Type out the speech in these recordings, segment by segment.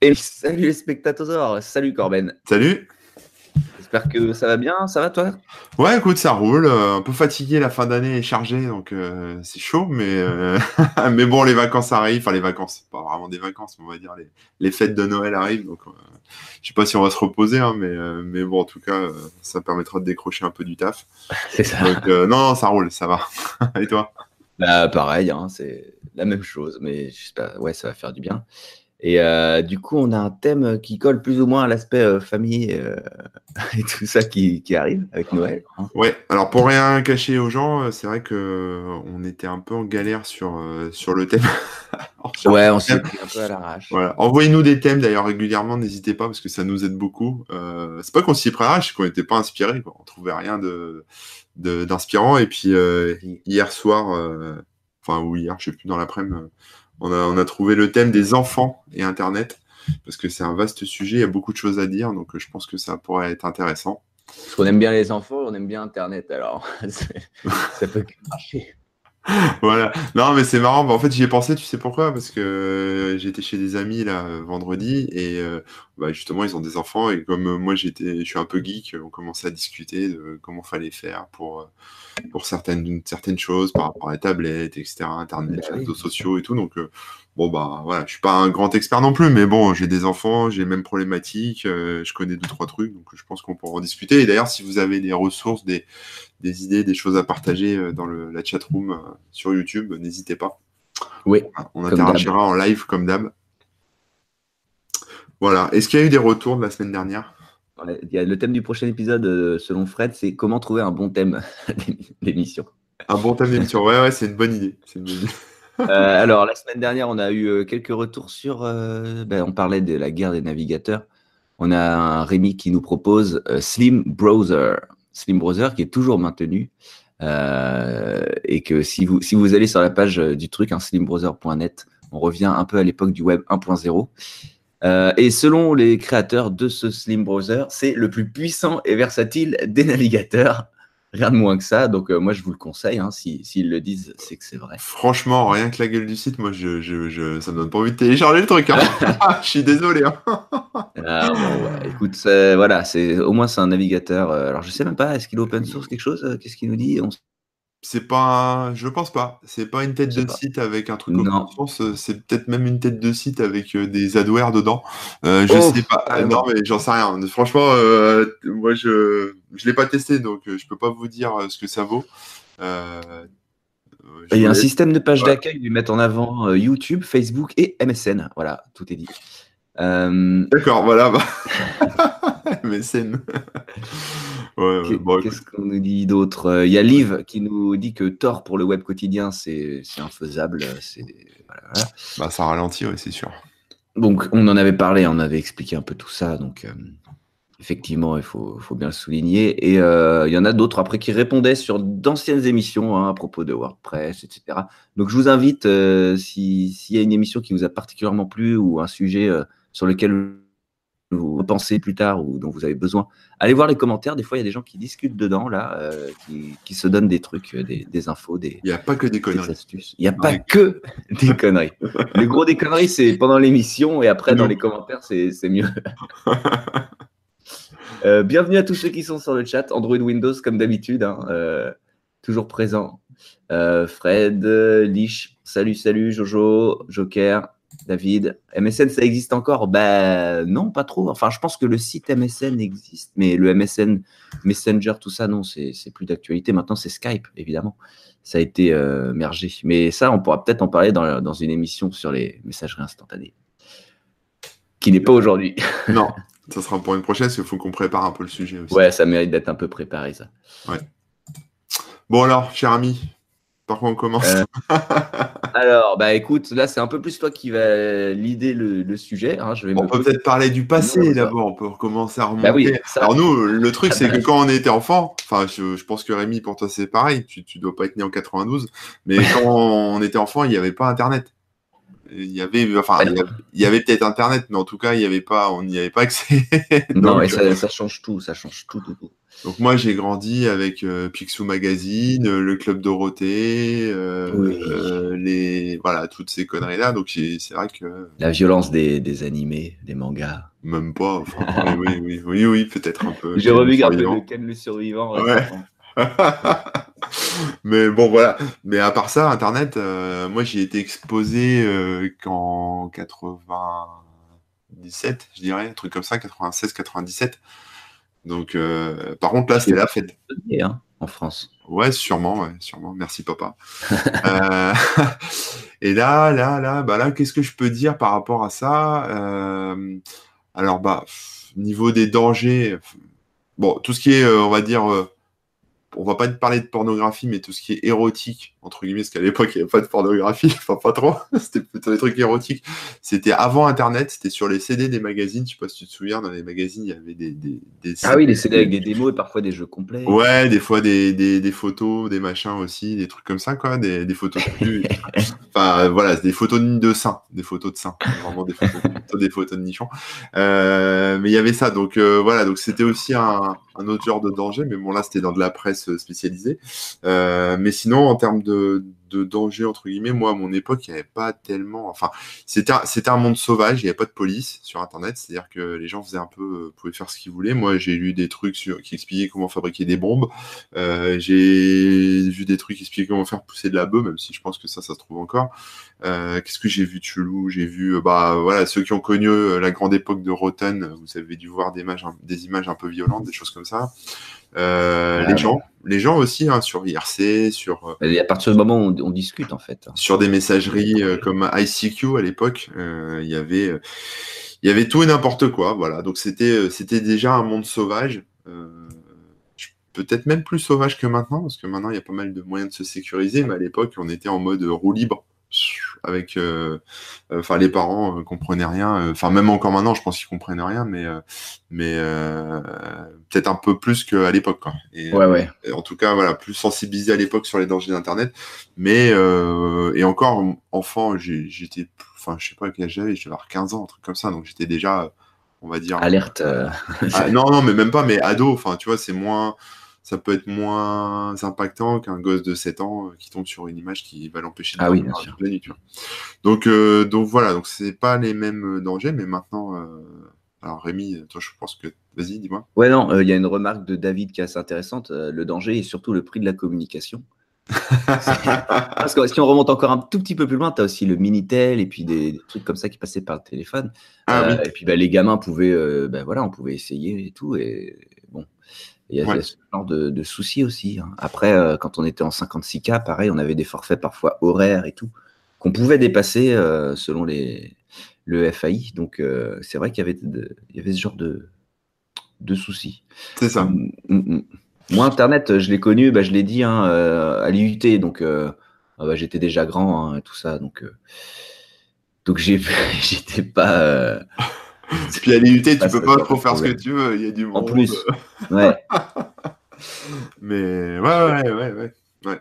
Et salut les spectateurs, salut Corben. Salut. J'espère que ça va bien, ça va toi? Ouais, écoute, ça roule. euh, un peu fatigué, la fin d'année est chargée, donc euh, c'est chaud, mais, euh, mais bon, les vacances arrivent. Enfin, les vacances, pas vraiment des vacances, mais on va dire les, les fêtes de Noël arrivent. Donc, euh, je sais pas si on va se reposer, hein, mais, mais bon, en tout cas, ça permettra de décrocher un peu du taf. C'est ça. Donc, non, non, ça roule, ça va. Et toi? Bah, pareil, hein, c'est la même chose, mais j'espère, ouais, ça va faire du bien. Et euh, du coup, on a un thème qui colle plus ou moins à l'aspect euh, famille euh, et tout ça qui, qui arrive avec Noël. hein. Ouais, alors pour rien cacher aux gens, euh, c'est vrai que euh, on était un peu en galère sur, euh, sur le thème. Sur Ouais, le on s'est pris un peu à l'arrache. Voilà. Envoyez-nous des thèmes d'ailleurs régulièrement, n'hésitez pas parce que ça nous aide beaucoup. Euh, c'est pas qu'on s'y prépare, c'est qu'on n'était pas inspiré, on trouvait rien de d'inspirant. Et puis euh, hier soir, euh, enfin ou hier, je sais plus dans l'après-midi, euh, on a trouvé le thème des enfants et Internet parce que c'est un vaste sujet, il y a beaucoup de choses à dire, donc euh, je pense que ça pourrait être intéressant. Parce qu'on aime bien les enfants, on aime bien Internet, alors ça peut marcher. Voilà. Non, mais c'est marrant. Bah, en fait, j'y ai pensé, tu sais pourquoi? Parce que euh, j'étais chez des amis là euh, vendredi et euh, bah, justement, ils ont des enfants et comme moi j'étais, je suis un peu geek, on commençait à discuter de comment fallait faire pour pour certaines certaines choses par rapport à la tablette, etc., Internet, Bah réseaux sociaux et tout. Donc bon bah voilà, je suis pas un grand expert non plus, mais bon, j'ai des enfants, j'ai les mêmes problématiques, euh, je connais deux trois trucs, donc je pense qu'on pourra en discuter. Et d'ailleurs, si vous avez des ressources, des des idées, des choses à partager euh, dans le, la chatroom euh, sur YouTube, n'hésitez pas. Oui, On interagira en live comme d'hab. Voilà. Est-ce qu'il y a eu des retours de la semaine dernière? Il y a le thème du prochain épisode, selon Fred, c'est comment trouver un bon thème d'émission. Un bon thème d'émission. Ouais, ouais, c'est une bonne idée. C'est une bonne idée. Euh, alors, la semaine dernière, on a eu euh, quelques retours sur. euh, ben, on parlait de la guerre des navigateurs. On a un Rémi qui nous propose Slim Browser. Slim Browser qui est toujours maintenu. et que si vous, allez sur la page du truc, hein, slimbrowser.net, on revient un peu à l'époque du web 1.0. Euh, et selon les créateurs de ce Slim Browser, c'est le plus puissant et versatile des navigateurs. Rien de moins que ça. Donc, euh, moi, je vous le conseille. Hein, si- S'ils le disent, c'est que c'est vrai. Franchement, rien que la gueule du site, moi, je, je, je- ça me donne pas envie de télécharger le truc. Hein. je suis désolé. hein. Ah, bon, ouais, écoute, voilà, c'est au moins c'est un navigateur. euh, alors je sais même pas, est-ce qu'il est open source quelque chose euh, Qu'est-ce qu'il nous dit? On C'est pas, un- je pense pas. C'est pas une tête de pas. site avec un truc Non. open source. euh, C'est peut-être même une tête de site avec euh, des adwares dedans. Euh, je Oh, sais pas. Ah, non, mais j'en sais rien. Franchement, euh, moi, je, je l'ai pas testé, donc je peux pas vous dire ce que ça vaut. Il y a un système de page Ouais. d'accueil qui met en avant YouTube, Facebook et MSN. Voilà, tout est dit. D'accord, voilà. Bah... MSN. Ouais, bon, Qu'est-ce qu'on nous dit d'autre? Euh, Il y a Liv qui nous dit que Tor pour le web quotidien, c'est infaisable. c'est- voilà, voilà. bah, ça ralentit, ouais, c'est sûr. Donc, on en avait parlé, on avait expliqué un peu tout ça. Donc, euh, effectivement, il faut, faut bien le souligner. Et euh, il y en a d'autres après qui répondaient sur d'anciennes émissions hein, à propos de WordPress, etc. Donc, je vous invite, euh, si- s'il y a une émission qui vous a particulièrement plu ou un sujet euh, sur lequel vous pensez plus tard ou dont vous avez besoin, allez voir les commentaires. Des fois, il y a des gens qui discutent dedans, là, euh, qui, qui se donnent des trucs, euh, des, des infos, des, Il n'y a pas que des des conneries. astuces. Il n'y a pas Ouais. que des conneries. Le gros des conneries, c'est pendant l'émission et après, dans les commentaires, c'est mieux. Euh, bienvenue à tous ceux qui sont sur le chat. Android Windows, comme d'habitude, hein, euh, toujours présent. Fred, Lich, salut, salut, Jojo, Joker, David. MSN, ça existe encore? Ben non, pas trop. Enfin, je pense que le site MSN existe, mais le MSN, Messenger, tout ça, non, c'est plus d'actualité. Maintenant, c'est Skype, évidemment. Ça a été euh, mergé. Mais ça, on pourra peut-être en parler dans, dans une émission sur les messageries instantanées, qui n'est pas aujourd'hui. non, ça sera pour une prochaine, parce qu'il faut qu'on prépare un peu le sujet aussi. Ouais, ça mérite d'être un peu préparé, ça. Bon alors, cher ami, par quoi on commence Euh, Alors, bah écoute, là, c'est un peu plus toi qui va l'idée le, le sujet. hein, je vais On me peut peut-être parler du passé d'abord, on peut recommencer à remonter. Bah oui, ça- Alors nous, le truc, c'est que quand on était enfant, enfin, je, je pense que Rémi, pour toi, c'est pareil, tu, tu dois pas être né en 92, mais quand on était enfant, il n'y avait pas Internet. Il y avait, enfin, Bah il y avait, peut-être Internet, mais en tout cas, il y avait pas, on n'y avait pas accès. Non, et ça, ça change tout, ça change tout, tout, tout. Donc moi j'ai grandi avec euh, Picsou Magazine, euh, le Club Dorothée, euh, les voilà toutes ces conneries là. Donc c'est vrai que la violence des, des, animés, des mangas. Même pas. Enfin, oui, oui, oui, oui, peut-être un peu. J'ai revu un peu de Ken le survivant. Ouais. mais bon voilà. Mais à part ça, Internet, moi j'ai été exposé qu'en 97, je dirais, un truc comme ça, 96, 97. Donc, euh, par contre, là, c'était la fête. Hein, en France. Ouais, sûrement, ouais, sûrement. Merci, papa. euh, et là, là, là, bah là, qu'est-ce que je peux dire par rapport à ça euh, Alors, bah, niveau des dangers, bon, tout ce qui est, on va dire, on va pas te parler de pornographie, mais tout ce qui est érotique, entre guillemets, parce qu'à l'époque, il n'y avait pas de pornographie, enfin pas trop, c'était plutôt des trucs érotiques. C'était avant Internet, c'était sur les CD des magazines, je sais pas si tu te souviens, dans les magazines, il y avait des... des, des ah oui, les CD avec des démos et parfois des jeux complets. Ouais, des fois des, des, photos, des machins aussi, des trucs comme ça, quoi, des, des photos de enfin voilà, des photos de seins, des photos de seins, vraiment des photos, des photos de nichons. Euh, mais il y avait ça, donc euh, voilà, donc c'était aussi un, un autre genre de danger, mais bon là c'était dans de la presse spécialisée. Euh, mais sinon, en termes de, danger entre guillemets. Moi, à mon époque, il n'y avait pas tellement. Enfin, c'était un, un monde sauvage. Il n'y avait pas de police sur Internet. C'est-à-dire que les gens faisaient un peu, euh, pouvaient faire ce qu'ils voulaient. Moi, j'ai lu des trucs qui expliquaient comment fabriquer des bombes. Euh, j'ai vu des trucs qui expliquaient comment faire pousser de la bœuf, même si je pense que ça, ça se trouve encore. Qu'est-ce que j'ai vu de chelou? J'ai vu, bah voilà, ceux qui ont connu la grande époque de Rotten, vous avez dû voir des images, des images un peu violentes, des choses comme ça. Euh, les gens, les gens aussi hein, sur IRC, sur. Euh, Et à partir du moment où on, discute en fait. Sur des messageries euh, comme ICQ à l'époque, il y avait, il y avait tout et n'importe quoi. Voilà, donc c'était, c'était déjà un monde sauvage. Peut-être même plus sauvage que maintenant, parce que maintenant il y a pas mal de moyens de se sécuriser, mais à l'époque on était en mode roue libre avec euh, euh, enfin les parents euh, comprenaient rien enfin même encore maintenant je pense qu'ils comprennent rien mais mais peut-être un peu plus qu'à l'époque quoi. Et, ouais, ouais. en tout cas voilà plus sensibilisé à l'époque sur les dangers d'internet. Mais et encore enfant j'étais enfin je sais pas quel âge j'avais avoir 15 ans un truc comme ça donc j'étais déjà on va dire alerte ah, non non mais même pas mais ado enfin tu vois c'est moins ça peut être moins impactant qu'un gosse de 7 ans euh, qui tombe sur une image qui va l'empêcher de ah oui, la nuit. Donc, euh, donc voilà, donc c'est pas les mêmes euh, dangers, mais maintenant, alors Rémi, toi je pense que, vas-y, dis-moi. Ouais, non, il y a une remarque de David qui est assez intéressante. le danger est surtout le prix de la communication. Parce que si on remonte encore un tout petit peu plus loin, tu as aussi le Minitel et puis des, trucs comme ça qui passaient par le téléphone. Ah et puis bah, les gamins pouvaient, bah, voilà, on pouvait essayer et tout. Et il y a, ce genre de, soucis aussi. Hein. Après, euh, quand on était en 56K, pareil, on avait des forfaits parfois horaires et tout, qu'on pouvait dépasser euh, selon les, le FAI. Donc, euh, c'est vrai qu'il y, avait il y avait ce genre de, de soucis. C'est ça. Mm, mm, mm. Moi, Internet, je l'ai connu, bah, je l'ai dit, hein, à l'IUT. Donc, ah bah, j'étais déjà grand hein, et tout ça. Donc, donc j'étais pas puis à l'IUT, tu peux pas trop faire ce que tu veux, il y a du monde. En plus, ouais. Mais ouais, ouais, ouais, ouais.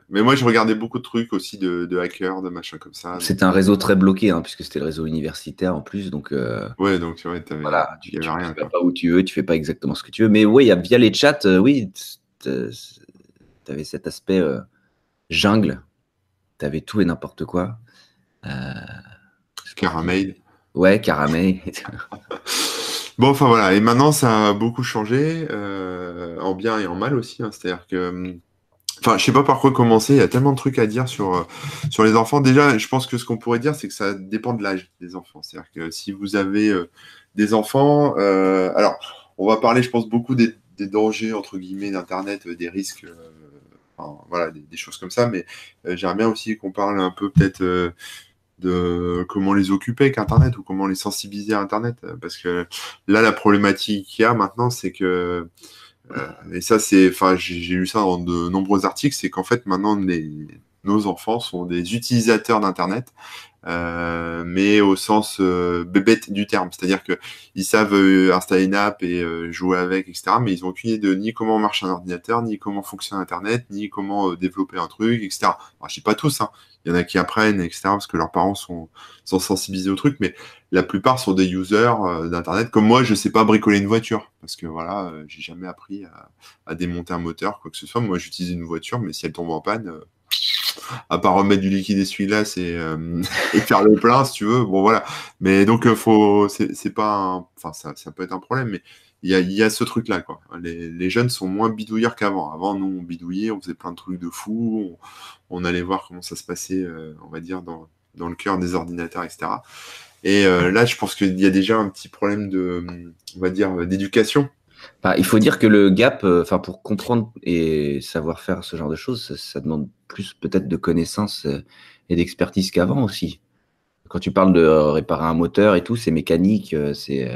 Mais moi, je regardais beaucoup de trucs aussi de, hackers, de machins comme ça. C'était un réseau très bloqué, hein, puisque c'était le réseau universitaire en plus. Donc, euh, Ouais, donc tu vois, voilà, tu, tu rien. vas pas où tu veux, tu fais pas exactement ce que tu veux. Mais oui, via les chats, euh, oui, tu avais cet aspect euh, jungle. Tu avais tout et n'importe quoi. Euh... Caramel. Ouais, caramel. bon, enfin voilà. Et maintenant, ça a beaucoup changé, euh, en bien et en mal aussi. Hein. C'est-à-dire que. Hum, enfin, je sais pas par quoi commencer. Il y a tellement de trucs à dire sur, euh, sur les enfants. Déjà, je pense que ce qu'on pourrait dire, c'est que ça dépend de l'âge des enfants. C'est-à-dire que si vous avez euh, des enfants, alors, on va parler, je pense, beaucoup des, dangers entre guillemets d'internet, des risques, voilà, des, choses comme ça. Mais j'aimerais bien aussi qu'on parle un peu peut-être de comment les occuper avec Internet ou comment les sensibiliser à Internet. Parce que là, la problématique qu'il y a maintenant, c'est que, euh, et ça, c'est, enfin, j'ai lu ça dans de nombreux articles, c'est qu'en fait, maintenant, les, nos enfants sont des utilisateurs d'Internet. Euh, mais au sens bébête du terme. C'est-à-dire qu'ils savent installer une app et jouer avec, etc. Mais ils n'ont aucune idée de ni comment marche un ordinateur, ni comment fonctionne Internet, ni comment développer un truc, etc. Alors, je dis pas tous, hein. il y en a qui apprennent, etc. Parce que leurs parents sont, sont sensibilisés au truc, mais la plupart sont des users d'Internet. Comme moi, je sais pas bricoler une voiture parce que voilà, j'ai jamais appris à, à, démonter un moteur, quoi que ce soit. Moi, j'utilise une voiture, mais si elle tombe en panne à part remettre du liquide essuie-glace et, euh, et faire le plein, si tu veux. Bon, voilà. Mais donc, euh, faut, c'est pas, enfin, ça, ça, peut être un problème, mais il y a, y a, ce truc-là, quoi. Les, jeunes sont moins bidouilleurs qu'avant. Avant, nous, on bidouillait, on faisait plein de trucs de fou, on, allait voir comment ça se passait, euh, on va dire, dans, le cœur des ordinateurs, etc. Et là, je pense qu'il y a déjà un petit problème de, va dire, d'éducation il faut dire que le gap, euh, enfin, pour comprendre et savoir faire ce genre de choses, ça, demande plus peut-être de connaissances euh, et d'expertise qu'avant aussi. Quand tu parles de euh, réparer un moteur et tout, c'est mécanique, c'est.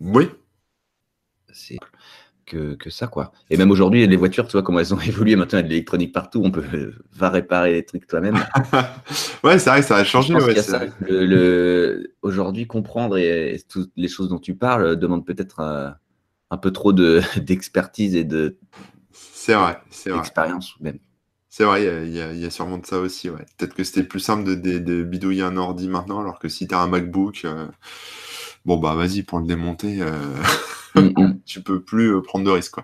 Oui. C'est que, ça, quoi. Et même aujourd'hui, les voitures, tu vois comment elles ont évolué. Maintenant, il y a de l'électronique partout. On peut va réparer les trucs toi-même. ouais, c'est vrai ça a changé. le, aujourd'hui, comprendre et, toutes les choses dont tu parles demande peut-être un, peu trop d'expertise et de. C'est vrai, c'est vrai. Expérience même. C'est vrai, il y, a sûrement de ça aussi. Ouais. Peut-être que c'était plus simple de, bidouiller un ordi maintenant, alors que si tu as un MacBook, euh, bon bah vas-y pour le démonter. Euh, Mm, mm. tu peux plus euh, prendre de risques.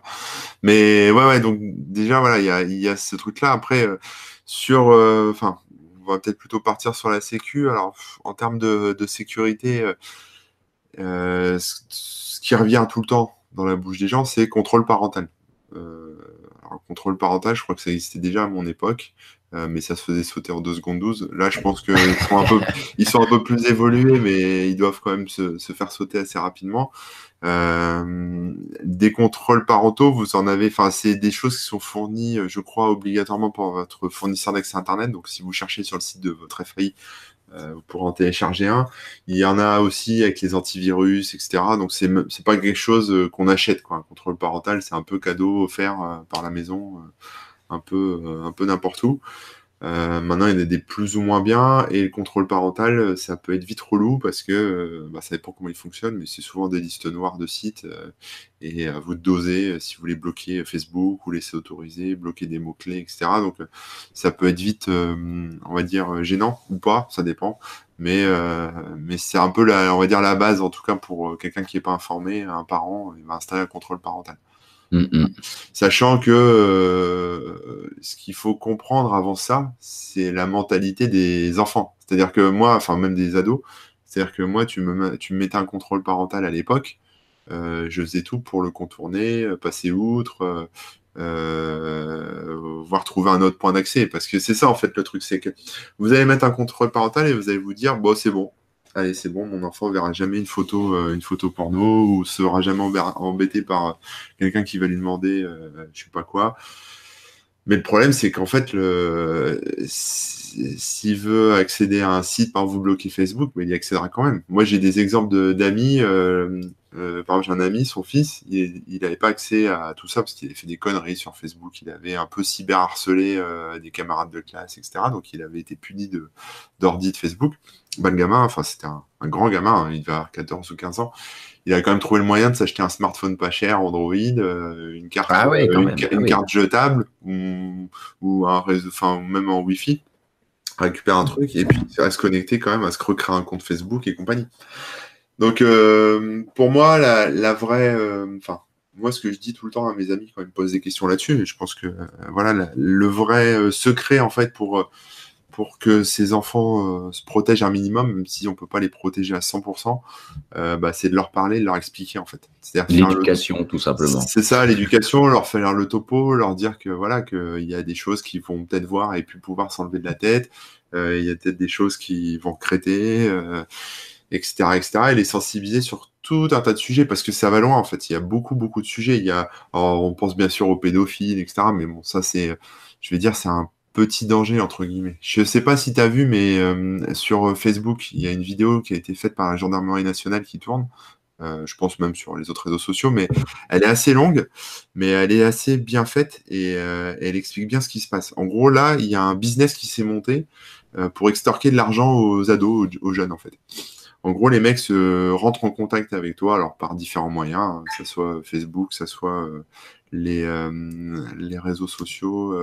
Mais ouais, ouais, donc déjà, voilà, il y a, ce truc-là. Après, euh, sur. Euh, enfin, on va peut-être plutôt partir sur la sécu. Alors, en termes de, de sécurité, ce qui revient tout le temps dans la bouche des gens, c'est contrôle parental. alors, contrôle parental, je crois que ça existait déjà à mon époque. Mais ça se faisait sauter en 2 secondes 12. Là, je pense qu'ils sont, un peu, ils sont un peu plus évolués, mais ils doivent quand même se, se faire sauter assez rapidement. Euh, des contrôles parentaux, vous en avez, enfin, c'est des choses qui sont fournies, euh, je crois, obligatoirement pour votre fournisseur d'accès Internet. Donc, si vous cherchez sur le site de votre FAI, euh, vous pourrez en télécharger un. Il y en a aussi avec les antivirus, etc. Donc, c'est, c'est pas quelque chose euh, qu'on achète, quoi. Un contrôle parental, c'est un peu cadeau offert par la maison, un peu, un peu n'importe où. Euh, maintenant, il y en a des plus ou moins bien, et le contrôle parental, ça peut être vite relou parce que euh, bah, ça dépend comment il fonctionne, mais c'est souvent des listes noires de sites, euh, et à vous de doser si vous voulez bloquer Facebook ou laisser autoriser, bloquer des mots-clés, etc. Donc, ça peut être vite, on va dire, gênant ou pas, ça dépend. Mais, mais c'est un peu, la, on va dire, la base, en tout cas, pour quelqu'un qui n'est pas informé, un parent, il va installer un contrôle parental. Mm, mm. Sachant que euh, ce qu'il faut comprendre avant ça, c'est la mentalité des enfants. C'est-à-dire que moi, enfin même des ados, c'est-à-dire que moi, tu me, mettais un contrôle parental à l'époque, euh, je faisais tout pour le contourner, euh, passer outre, voire trouver un autre point d'accès. Parce que c'est ça en fait le truc, c'est que vous allez mettre un contrôle parental et vous allez vous dire, bon c'est bon, allez c'est bon, mon enfant verra jamais une photo, euh, une photo porno ou sera jamais embêté par euh, quelqu'un qui va lui demander euh, je sais pas quoi. Mais le problème c'est qu'en fait le s'il veut accéder à un site par vous bloquer Facebook, mais il y accédera quand même. Moi j'ai des exemples d'amis. par exemple, j'ai un ami, son fils, il n'avait pas accès à tout ça parce qu'il avait fait des conneries sur Facebook. Il avait un peu cyberharcelé des camarades de classe, etc. Donc, il avait été puni d'ordi de, de Facebook bah, le gamin, enfin, c'était un, grand gamin, hein, il devait avoir 14 ou 15 ans. Il a quand même trouvé le moyen de s'acheter un smartphone pas cher, Android, euh, une carte, ah euh, une, ah carte jetable ou, un réseau, enfin, même en Wi-Fi, récupère un truc et puis il reste connecté quand même à se recréer un compte Facebook et compagnie. Donc, euh, pour moi, la, vraie, enfin, moi, ce que je dis tout le temps à mes amis quand ils me posent des questions là-dessus, je pense que voilà, le vrai secret en fait pour pour que ces enfants euh, se protègent un minimum, même si on peut pas les protéger à 100%, euh, bah, c'est de leur parler, de leur expliquer en fait. L'éducation, tout simplement. C'est ça, l'éducation, leur faire le topo, leur dire que voilà qu'il y a des choses qu'ils vont peut-être voir et puis pouvoir s'enlever de la tête. Euh, il y a peut-être des choses qui vont créter, etc., etc. Et les sensibiliser sur tout un tas de sujets parce que ça va loin en fait. Il y a beaucoup, beaucoup de sujets. Il y a, on pense bien sûr aux pédophiles, etc. Mais bon, ça c'est, je vais dire, c'est un petit danger entre guillemets. Je sais pas si tu as vu, mais euh, sur Facebook, il y a une vidéo qui a été faite par la gendarmerie nationale qui tourne. Euh, je pense même sur les autres réseaux sociaux, mais elle est assez longue, mais elle est assez bien faite et euh, elle explique bien ce qui se passe. En gros, là, il y a un business qui s'est monté pour extorquer de l'argent aux ados, aux, jeunes en fait. En gros, les mecs se rentrent en contact avec toi, alors par différents moyens, hein, que ce soit Facebook, que ce soit les, les réseaux sociaux,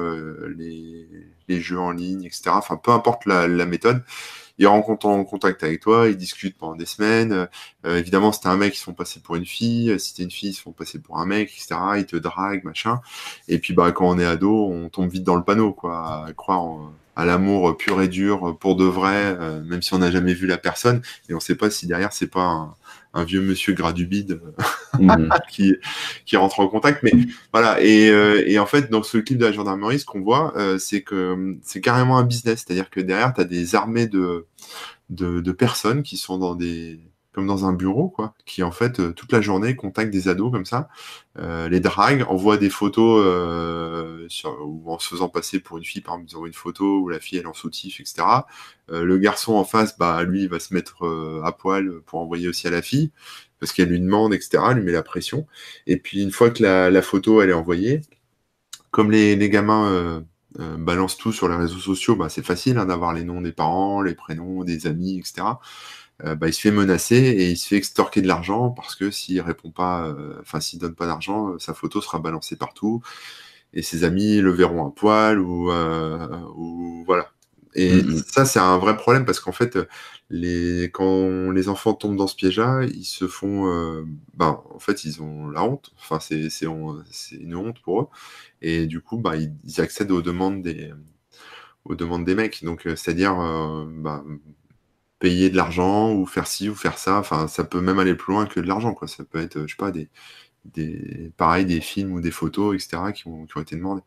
les, les, jeux en ligne, etc. Enfin, peu importe la, la méthode ils rentrent en contact avec toi, ils discutent pendant des semaines. Euh, évidemment, si t'es un mec, ils se font passer pour une fille. Si t'es une fille, ils se font passer pour un mec, etc. Ils te draguent, machin. Et puis, bah, quand on est ado, on tombe vite dans le panneau, quoi. À croire à l'amour pur et dur pour de vrai, euh, même si on n'a jamais vu la personne. Et on sait pas si derrière, c'est pas un, un vieux monsieur gras du bide mhm. qui, qui rentre en contact. Mais voilà, et, euh, et, en fait, dans ce clip de la gendarmerie, ce qu'on voit, euh, c'est que c'est carrément un business. C'est-à-dire que derrière, tu as des armées de, de, de, personnes qui sont dans des, comme dans un bureau, quoi, qui en fait euh, toute la journée contacte des ados comme ça, euh, les drague, envoie des photos euh, sur, ou en se faisant passer pour une fille, par exemple, ils une photo où la fille elle est en soutif, etc. le garçon en face, bah lui, il va se mettre à poil pour envoyer aussi à la fille parce qu'elle lui demande, etc. lui met la pression. Et puis une fois que la, photo elle est envoyée, comme les, gamins balancent tout sur les réseaux sociaux, bah, c'est facile hein, d'avoir les noms des parents, les prénoms des amis, etc. Euh, bah, il se fait menacer et il se fait extorquer de l'argent parce que s'il répond pas, euh, enfin s'il donne pas d'argent, euh, sa photo sera balancée partout et ses amis le verront à poil ou, ou voilà. Et mm, mm. ça c'est un vrai problème parce qu'en fait les quand les enfants tombent dans ce piège-là, ils se font, ben en fait ils ont la honte. Enfin c'est c'est une honte pour eux et du coup bah ils, accèdent aux demandes des aux demandes des mecs. Donc c'est-à-dire bah, payer de l'argent ou faire ci ou faire ça. Enfin, ça peut même aller plus loin que de l'argent, quoi. Ça peut être, je sais pas, des, des, pareil, des films ou des photos, etc., qui ont, qui ont été demandés.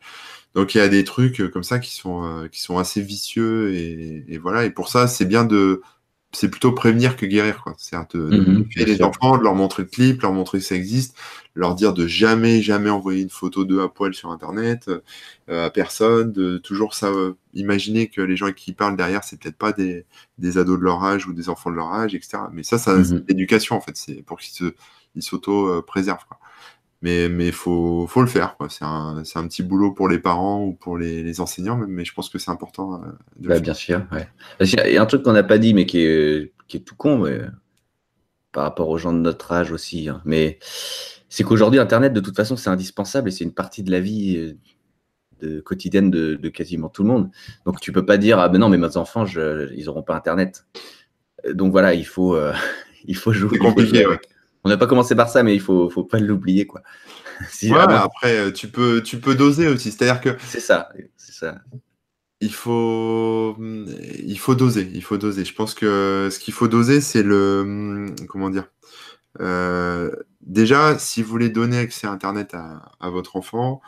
Donc, il y a des trucs comme ça qui sont, euh, qui sont assez vicieux et, et, voilà. Et pour ça, c'est bien de, c'est plutôt prévenir que guérir, quoi. C'est de, mhm, les enfants, de leur montrer le clip, leur montrer que ça existe, leur dire de jamais, jamais envoyer une photo d'eux à poil sur Internet euh, à personne, de toujours ça, euh, imaginer que les gens qui parlent derrière, c'est peut-être pas des, des ados de leur âge ou des enfants de leur âge, etc. Mais ça, ça, c'est mhm. l'éducation, en fait. C'est pour qu'ils se, ils s'auto-préservent, quoi mais mais faut faut le faire c'est un, un petit boulot pour les parents ou pour les, les enseignants mais je pense que c'est important euh, de bah, bien sûr ouais. il y a un truc qu'on n'a pas dit mais qui est qui est tout con mais, par rapport aux gens de notre âge aussi hein. mais c'est qu'aujourd'hui internet de toute façon c'est indispensable et c'est une partie de la vie euh, de, quotidienne de, de, quasiment tout le monde donc tu peux pas dire ah ben non mais mes enfants je, ils auront pas internet donc voilà il faut euh, il faut jouer c'est compliqué ouais. On n'a pas commencé par ça, mais il faut, faut pas l'oublier, quoi. si après, euh, tu peux, tu peux doser aussi. C'est-à-dire que. C'est ça, c'est ça. Il faut, il faut doser. Il faut doser. Je pense que ce qu'il faut doser, c'est le, comment dire. Euh, déjà, si vous voulez donner accès à Internet à, à votre enfant,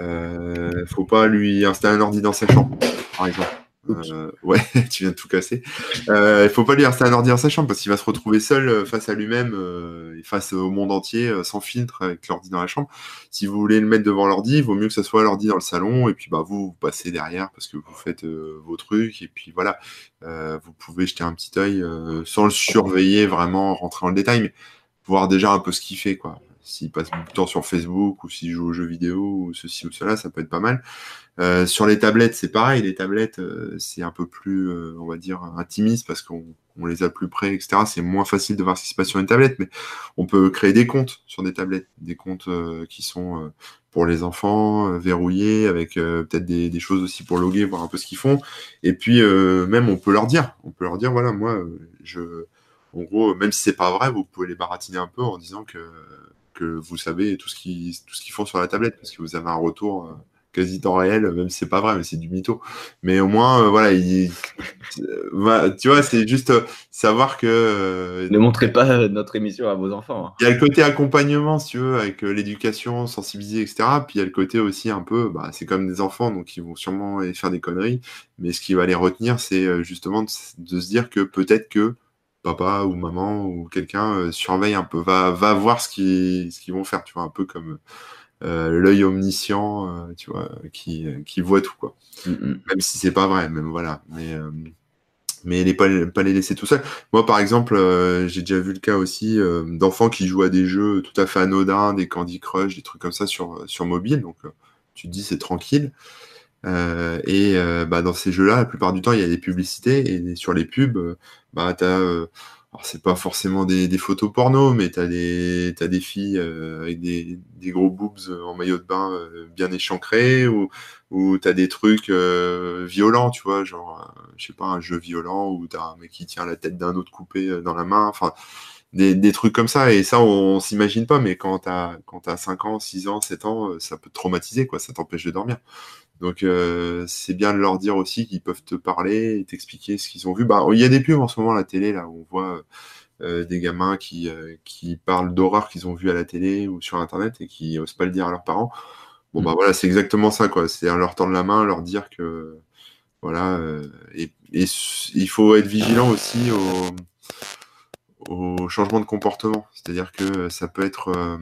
euh, faut pas lui installer un ordi dans sa chambre, par exemple. Euh, ouais, tu viens de tout casser. Euh, il faut pas lui installer un ordi dans sa chambre parce qu'il va se retrouver seul euh, face à lui-même euh, et face au monde entier sans filtre avec l'ordi dans la chambre. Si vous voulez le mettre devant l'ordi, il vaut mieux que ce soit l'ordi dans le salon et puis bah vous, vous passez derrière parce que vous faites vos trucs et puis voilà, vous pouvez jeter un petit œil sans le surveiller vraiment, rentrer dans le détail, mais voir déjà un peu ce qu'il fait quoi s'il passe beaucoup de temps sur Facebook ou s'il joue aux jeux vidéo ou ceci ou cela, ça peut être pas mal. Euh, sur les tablettes, c'est pareil. Les tablettes, euh, c'est un peu plus, euh, on va dire, intimiste parce qu'on on les a plus près, etc. C'est moins facile de voir ce qui se passe sur une tablette, mais on peut créer des comptes sur des tablettes, des comptes qui sont pour les enfants, verrouillés, avec peut-être des, des, choses aussi pour loguer, voir un peu ce qu'ils font. Et puis même, on peut leur dire, on peut leur dire, voilà, moi, je, en gros, même si c'est pas vrai, vous pouvez les baratiner un peu en disant que que vous savez tout ce qu'ils tout ce qu'ils font sur la tablette parce que vous avez un retour euh, quasi temps réel, même si c'est pas vrai, mais c'est du mytho. Mais au moins, euh, voilà, il, euh, tu vois, c'est juste savoir que. ne montrez pas notre émission à vos enfants. Hein. Il y a le côté accompagnement, si tu veux, avec l'éducation, sensibiliser, etc. Puis il y a le côté aussi un peu, bah, c'est comme des enfants, donc ils vont sûrement faire des conneries. Mais ce qui va les retenir, c'est justement de, se dire que peut-être que papa ou maman ou quelqu'un euh, surveille un peu, va, va voir ce qu'ils ce qu'ils vont faire, tu vois, un peu comme euh, l'œil omniscient, euh, tu vois, qui, qui voit tout, quoi. Mm, mm. Même si c'est pas vrai, même voilà. Mais, mais les, pas, pas les laisser tout seul. Moi, par exemple, j'ai déjà vu le cas aussi d'enfants qui jouent à des jeux tout à fait anodins, des Candy Crush, des trucs comme ça sur, sur mobile. Donc, tu te dis, c'est tranquille. et bah, dans ces jeux-là, la plupart du temps, il y a des publicités et sur les pubs, bah, tu as alors c'est pas forcément des, photos porno, mais t'as des as des filles euh, avec des, gros boobs en maillot de bain euh, bien échancrés ou ou t'as des trucs euh, violents, tu vois, genre je sais pas un jeu violent où t'as un mec qui tient la tête d'un autre coupé dans la main, enfin des, trucs comme ça et ça on, s'imagine pas, mais quand t'as quand t'as 5 ans, 6 ans, 7 ans, ça peut te traumatiser quoi, ça t'empêche de dormir. Donc euh, c'est bien de leur dire aussi qu'ils peuvent te parler et t'expliquer ce qu'ils ont vu. Bah, il y a des pubs en ce moment à la télé là où on voit euh, des gamins qui, euh, qui parlent d'horreur qu'ils ont vu à la télé ou sur internet et qui osent pas le dire à leurs parents. Bon bah mm. voilà, c'est exactement ça quoi. C'est leur tendre la main, leur dire que voilà. Et, et, il faut être vigilant aussi au, au changement de comportement. C'est-à-dire que ça peut être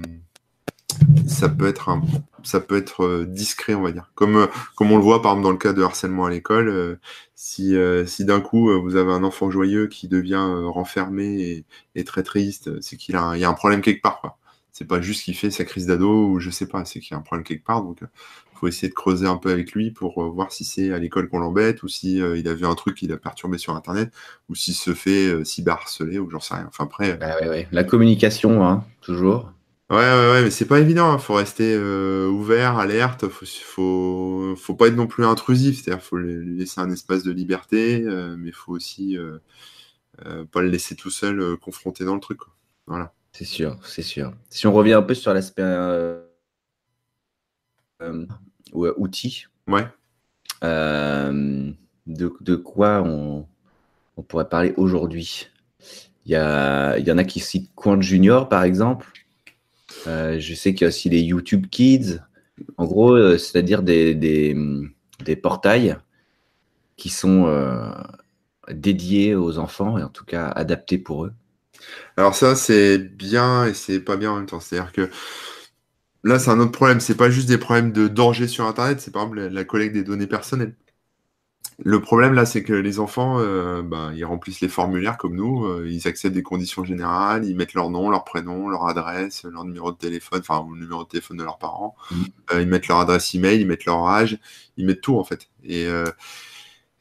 ça peut être un, ça peut être euh, discret, on va dire. Comme, euh, comme on le voit par exemple dans le cas de harcèlement à l'école, euh, si, si d'un coup vous avez un enfant joyeux qui devient renfermé et, très triste, c'est qu'il a, y a un problème quelque part. Quoi. C'est pas juste qu'il fait sa crise d'ado ou je sais pas, c'est qu'il y a un problème quelque part. Donc il faut essayer de creuser un peu avec lui pour voir si c'est à l'école qu'on l'embête ou si il a vu un truc qui l'a perturbé sur internet ou s'il se fait cyberharceler ou j'en sais rien. Enfin après. Bah La communication, hein, toujours. Ouais, ouais, ouais, mais c'est pas évident. Il hein. faut rester euh, ouvert, alerte. Faut, faut, faut pas être non plus intrusif. C'est-à-dire, faut lui laisser un espace de liberté, euh, mais il faut aussi euh, pas le laisser tout seul confronté dans le truc. Voilà. C'est sûr, c'est sûr. Si on revient un peu sur l'aspect outil. Ouais. De, de, quoi on, on pourrait parler aujourd'hui? Il y, a, il y en a qui citent Quant Junior, par exemple. Euh, je sais qu'il y a aussi les YouTube Kids. En gros, euh, c'est-à-dire des, des, portails qui sont euh, dédiés aux enfants et en tout cas adaptés pour eux. Alors ça, c'est bien et c'est pas bien en même temps. C'est-à-dire que là, c'est un autre problème. C'est pas juste des problèmes de danger sur Internet, c'est par exemple la collecte des données personnelles. Le problème là, c'est que les enfants, euh, ben, ils remplissent les formulaires comme nous, euh, ils acceptent des conditions générales, ils mettent leur nom, leur prénom, leur adresse, leur numéro de téléphone, enfin le numéro de téléphone de leurs parents, mmh. euh, ils mettent leur adresse email, ils mettent leur âge, ils mettent tout en fait. Et,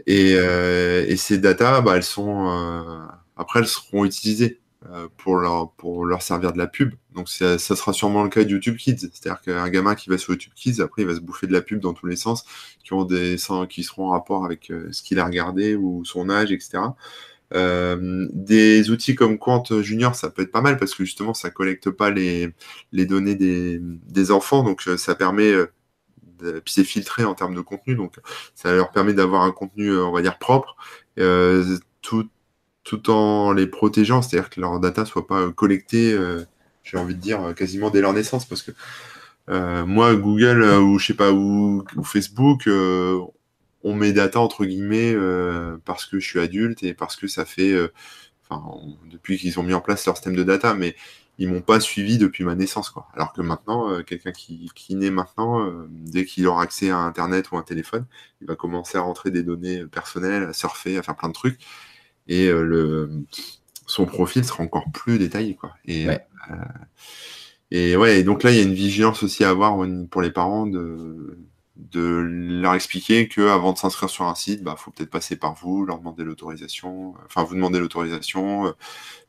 et, ces datas, bah, elles sont après elles seront utilisées. Euh, pour, leur, pour leur servir de la pub. Donc ça, sera sûrement le cas de YouTube Kids. C'est-à-dire qu'un gamin qui va sur YouTube Kids, après il va se bouffer de la pub dans tous les sens, qui, ont des, qui seront en rapport avec euh, ce qu'il a regardé ou son âge, etc. Euh, des outils comme Quant Junior, ça peut être pas mal parce que justement ça collecte pas les, les données des, des enfants, donc ça permet puis c'est filtré en termes de contenu, donc ça leur permet d'avoir un contenu, on va dire, propre. tout, tout en les protégeant, c'est-à-dire que leurs data ne soient pas collectées, euh, j'ai envie de dire, euh, quasiment dès leur naissance. Parce que euh, moi, Google ou je sais pas, ou, Facebook, on met data entre guillemets parce que je suis adulte et parce que ça fait, enfin, depuis qu'ils ont mis en place leur système de data, mais ils m'ont pas suivi depuis ma naissance, quoi. Alors que maintenant, quelqu'un qui, qui naît maintenant, dès qu'il aura accès à Internet ou un téléphone, il va commencer à rentrer des données personnelles, à surfer, à faire plein de trucs et euh, le, son profil sera encore plus détaillé. Quoi. Et, ouais. Euh, et ouais, donc là, il y a une vigilance aussi à avoir pour les parents de, de leur expliquer que avant de s'inscrire sur un site, bah, faut peut-être passer par vous, leur demander l'autorisation, enfin vous demander l'autorisation,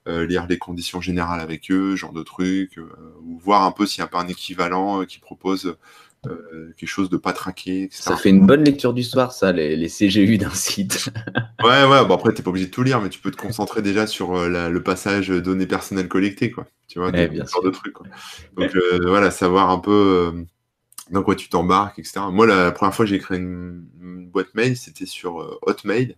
euh, lire les conditions générales avec eux, genre de trucs, ou voir un peu s'il n'y a pas un équivalent qui propose euh, quelque chose de pas traqué, etc. Ça fait une bonne lecture du soir, ça, les, CGU d'un site. ouais, ouais, bon après, t'es pas obligé de tout lire, mais tu peux te concentrer déjà sur euh, le passage données personnelles collectées, quoi. Tu vois, ouais, bien sûr. de trucs, quoi. Donc, euh, voilà, savoir un peu dans quoi tu t'embarques, etc. Moi, la première fois que j'ai créé une, boîte mail, c'était sur Hotmail.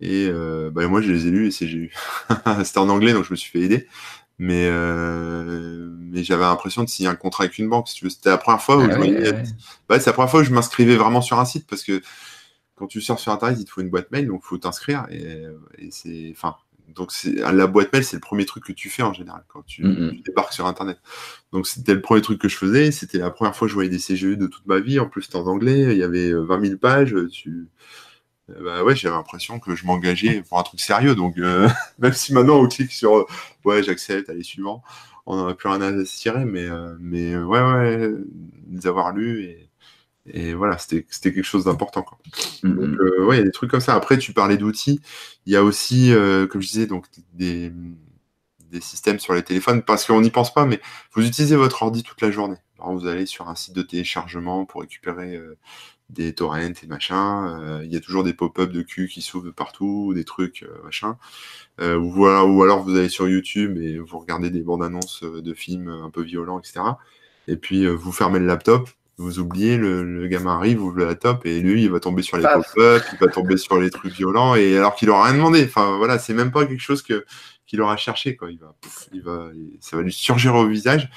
Et bah, moi, je les ai lus, les CGU. c'était en anglais, donc je me suis fait aider mais euh, mais j'avais l'impression de signer un contrat avec une banque si tu veux. C'était la première fois où ah je bah, c'est la première fois où je m'inscrivais vraiment sur un site parce que quand tu sors sur internet il te faut une boîte mail donc il faut t'inscrire. Et, c'est enfin donc c'est la boîte mail c'est le premier truc que tu fais en général quand tu, débarques sur internet. Donc c'était le premier truc que je faisais. C'était la première fois que je voyais des CGE de toute ma vie. En plus c'était en anglais. Il y avait 20 euh, 000 pages. Tu bah ouais, j'avais l'impression que je m'engageais pour un truc sérieux. Donc, euh, même si maintenant on clique sur euh, ouais, j'accepte, allez, suivant, on n'aurait plus rien à se tirer, mais, mais ouais, ouais, les avoir lus et, Et voilà, c'était quelque chose d'important. Mhm. Donc, euh, ouais, il y a des trucs comme ça. Après, tu parlais d'outils. Il y a aussi, euh, comme je disais, donc des, des systèmes sur les téléphones, parce qu'on n'y pense pas, mais vous utilisez votre ordi toute la journée. Alors, vous allez sur un site de téléchargement pour récupérer euh, des torrents et machin. Euh, il y a toujours des pop-up de cul qui s'ouvrent de partout, des trucs, euh, machin. Euh, ou, voilà, ou alors vous allez sur YouTube et vous regardez des bandes annonces de films un peu violents, etc. Et puis vous fermez le laptop, vous oubliez, le, le gamin arrive, ouvre le laptop et lui, il va tomber sur les pop-up, il va tomber sur les trucs violents, et alors qu'il aura rien demandé. Enfin voilà, c'est même pas quelque chose que qu'il aura cherché, quoi. Il va, pouf, il va, ça va lui surgir au visage.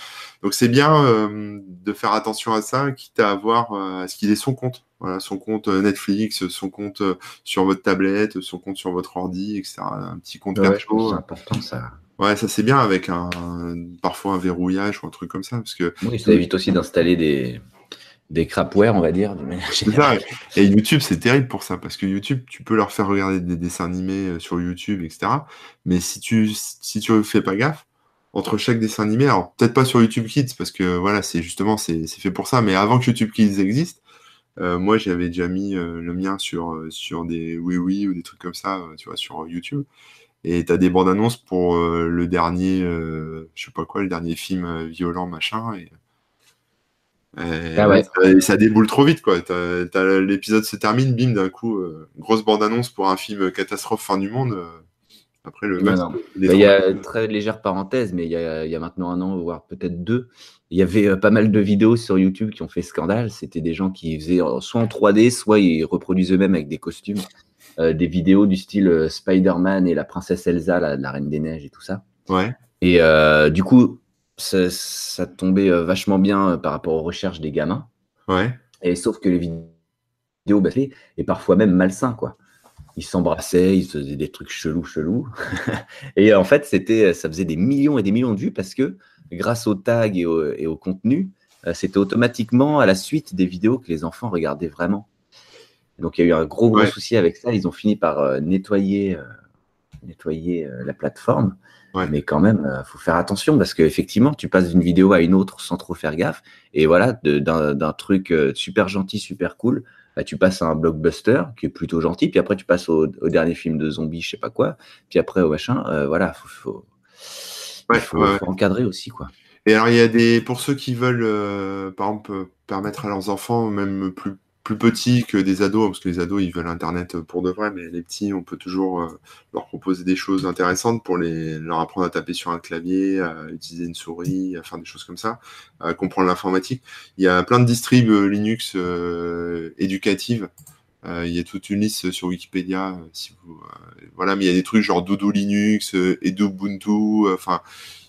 Donc c'est bien euh, de faire attention à ça, quitte à avoir euh, à ce qu'il ait son compte. Voilà, son compte euh, Netflix, son compte sur votre tablette, son compte sur votre ordi, etc. Un petit compte Ouais, perso. c'est important ça. Ouais, ça c'est bien avec un, parfois un verrouillage ou un truc comme ça, parce que Oui, ça évite aussi d'installer des, des crapware, on va dire, de manière c'est générale. ça. Et YouTube c'est terrible pour ça, parce que YouTube, tu peux leur faire regarder des dessins animés euh, sur YouTube, etc. Mais si tu si tu fais pas gaffe, entre chaque dessin animé, alors peut-être pas sur YouTube Kids, parce que voilà, c'est justement c'est c'est fait pour ça, mais avant que YouTube Kids existe, euh, moi j'avais déjà mis euh, le mien sur sur des oui oui ou des trucs comme ça, tu vois, sur YouTube. Et t'as des bandes annonces pour euh, le dernier, je sais pas quoi, le dernier film violent, machin. Et, et Ah ouais. ça, déboule trop vite, quoi. L'épisode se termine, bim, d'un coup, euh, grosse bande annonce pour un film catastrophe fin du monde. euh, après, le il Bah, Il y a une très légère parenthèse, mais il y a, il y a maintenant un an, voire peut-être deux, il y avait euh, pas mal de vidéos sur YouTube qui ont fait scandale. C'était des gens qui faisaient euh, soit en 3D, soit ils reproduisent eux-mêmes avec des costumes euh, des vidéos du style euh, Spider-Man et la princesse Elsa, la, la reine des neiges et tout ça. Ouais, Et euh, du coup, ça, ça tombait euh, vachement bien euh, par rapport aux recherches des gamins. ouais, Et sauf que les vidéos bah, et parfois même malsains, quoi. Ils s'embrassaient, ils faisaient des trucs chelous, chelous. et en fait, c'était, ça faisait des millions et des millions de vues parce que grâce au tag et au, et au contenu, euh, c'était automatiquement à la suite des vidéos que les enfants regardaient vraiment. Donc il y a eu un gros, gros Ouais. souci avec ça. Ils ont fini par euh, nettoyer, euh, nettoyer euh, la plateforme. Ouais. Mais quand même, il faut faire attention parce qu'effectivement, tu passes d'une vidéo à une autre sans trop faire gaffe. Et voilà, d'un truc euh, super gentil, super cool, bah, tu passes à un blockbuster qui est plutôt gentil, puis après tu passes au, au dernier film de zombies, je sais pas quoi, puis après au machin. euh, voilà, faut, faut, Ouais, faut, ouais. faut encadrer aussi, quoi. Et alors, il y a des, pour ceux qui veulent, euh, par exemple, euh, permettre à leurs enfants, même plus, plus petits que des ados, parce que les ados, ils veulent Internet pour de vrai, mais les petits, on peut toujours euh, leur proposer des choses intéressantes pour les, leur apprendre à taper sur un clavier, à utiliser une souris, à faire des choses comme ça, à comprendre l'informatique. Il y a plein de distribs euh, Linux euh, éducatives. Euh, il y a toute une liste sur Wikipédia, euh, si vous, euh, voilà, mais il y a des trucs genre Doudou Linux, Edubuntu, euh, enfin,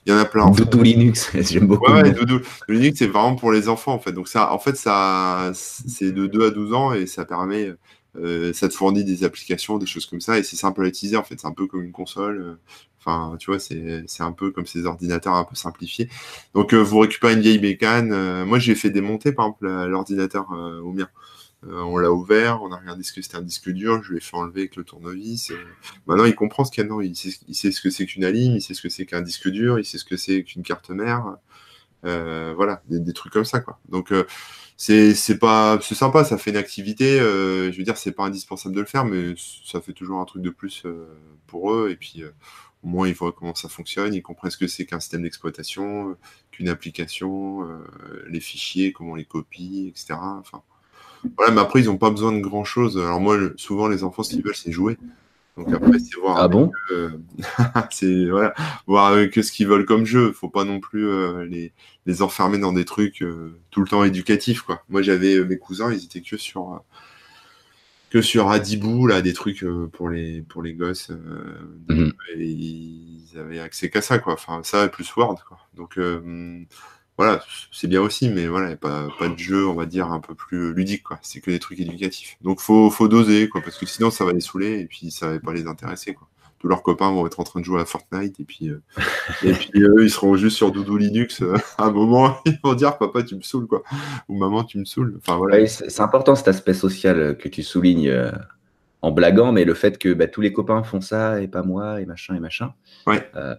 il y en a plein. en fait. Doudou Linux, j'aime beaucoup. Ouais. Doudou. Linux, c'est vraiment pour les enfants, en fait. Donc, ça, en fait, ça, c'est de 2 à 12 ans et ça permet, euh, ça te fournit des applications, des choses comme ça et c'est simple à utiliser, en fait. C'est un peu comme une console. Enfin, tu vois, c'est, un peu comme ces ordinateurs un peu simplifiés. Donc, euh, vous récupérez une vieille bécane. euh, moi, j'ai fait démonter, par exemple, l'ordinateur au mien. Euh, on l'a ouvert, on a regardé ce que c'était un disque dur, je l'ai fait enlever avec le tournevis. euh, Maintenant, il comprend ce qu'il y a dedans. Il sait, ce que c'est qu'une alim, il sait ce que c'est qu'un disque dur, il sait ce que c'est qu'une carte mère. Euh, voilà, des, trucs comme ça, quoi. Donc, euh, c'est pas c'est sympa, ça fait une activité. euh, je veux dire, c'est pas indispensable de le faire, mais ça fait toujours un truc de plus euh, pour eux. Et puis, euh, au moins, ils voient comment ça fonctionne, ils comprennent ce que c'est qu'un système d'exploitation, qu'une application, les fichiers, comment on les copie, etc. Enfin, voilà, mais après, ils n'ont pas besoin de grand chose. Alors, moi, le- souvent, les enfants, ce qu'ils veulent, c'est jouer. Donc, après, c'est voir. Ah avec bon? euh, c'est voilà, voir que ce qu'ils veulent comme jeu. Faut pas non plus euh, les, les enfermer dans des trucs euh, tout le temps éducatifs, quoi. Moi, j'avais mes cousins, ils étaient que sur que sur Adibou, là, des trucs euh, pour les pour les gosses. euh, Mhm. et ils avaient accès qu'à ça, quoi. Enfin, ça et plus Word, quoi. Donc euh, voilà, c'est bien aussi, mais voilà, pas, pas de jeu, on va dire, un peu plus ludique, quoi. C'est que des trucs éducatifs. Donc faut, faut doser, quoi, parce que sinon ça va les saouler et puis ça va pas les intéresser, quoi. Tous leurs copains vont être en train de jouer à Fortnite et puis, euh, et puis eux, ils seront juste sur Doudou Linux euh, à un moment, ils vont dire papa, tu me saoules, quoi. Ou maman, tu me saoules. Enfin voilà. Ouais, c'est c'est important cet aspect social euh, que tu soulignes euh, en blaguant, mais le fait que bah, tous les copains font ça et pas moi et machin et machin. Ouais. Euh,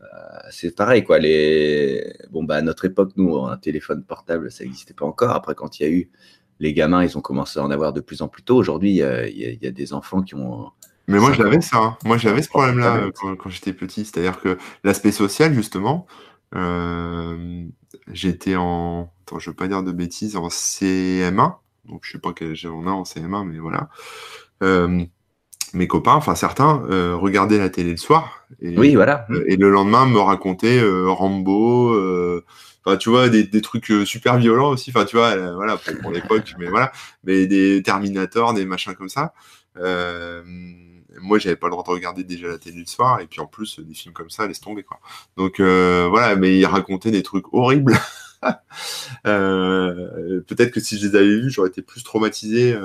c'est pareil quoi. Les... Bon bah à notre époque, nous, un téléphone portable, ça n'existait pas encore. Après, quand il y a eu les gamins, ils ont commencé à en avoir de plus en plus tôt. Aujourd'hui, il y, a des enfants qui ont. Mais moi, j'avais ça. Hein. Moi, j'avais ce problème-là quand, j'étais petit. C'est-à-dire que l'aspect social, justement, j'étais en. Attends, je veux pas dire de bêtises, en CM1. Donc, je sais pas quel âge on a en CM1, mais voilà mes copains, enfin certains, euh, regardaient la télé le soir. Et, oui, voilà. Euh, et le lendemain, me racontaient euh, Rambo, enfin tu vois, des, des, trucs super violents aussi. Enfin, tu vois, voilà, pour, l'époque, mais voilà, mais des Terminator, des machins comme ça. moi, j'avais pas le droit de regarder déjà la télé le soir, et puis en plus, des films comme ça, laisse tomber quoi. Donc voilà, mais ils racontaient des trucs horribles. Peut-être que si je les avais vus, j'aurais été plus traumatisé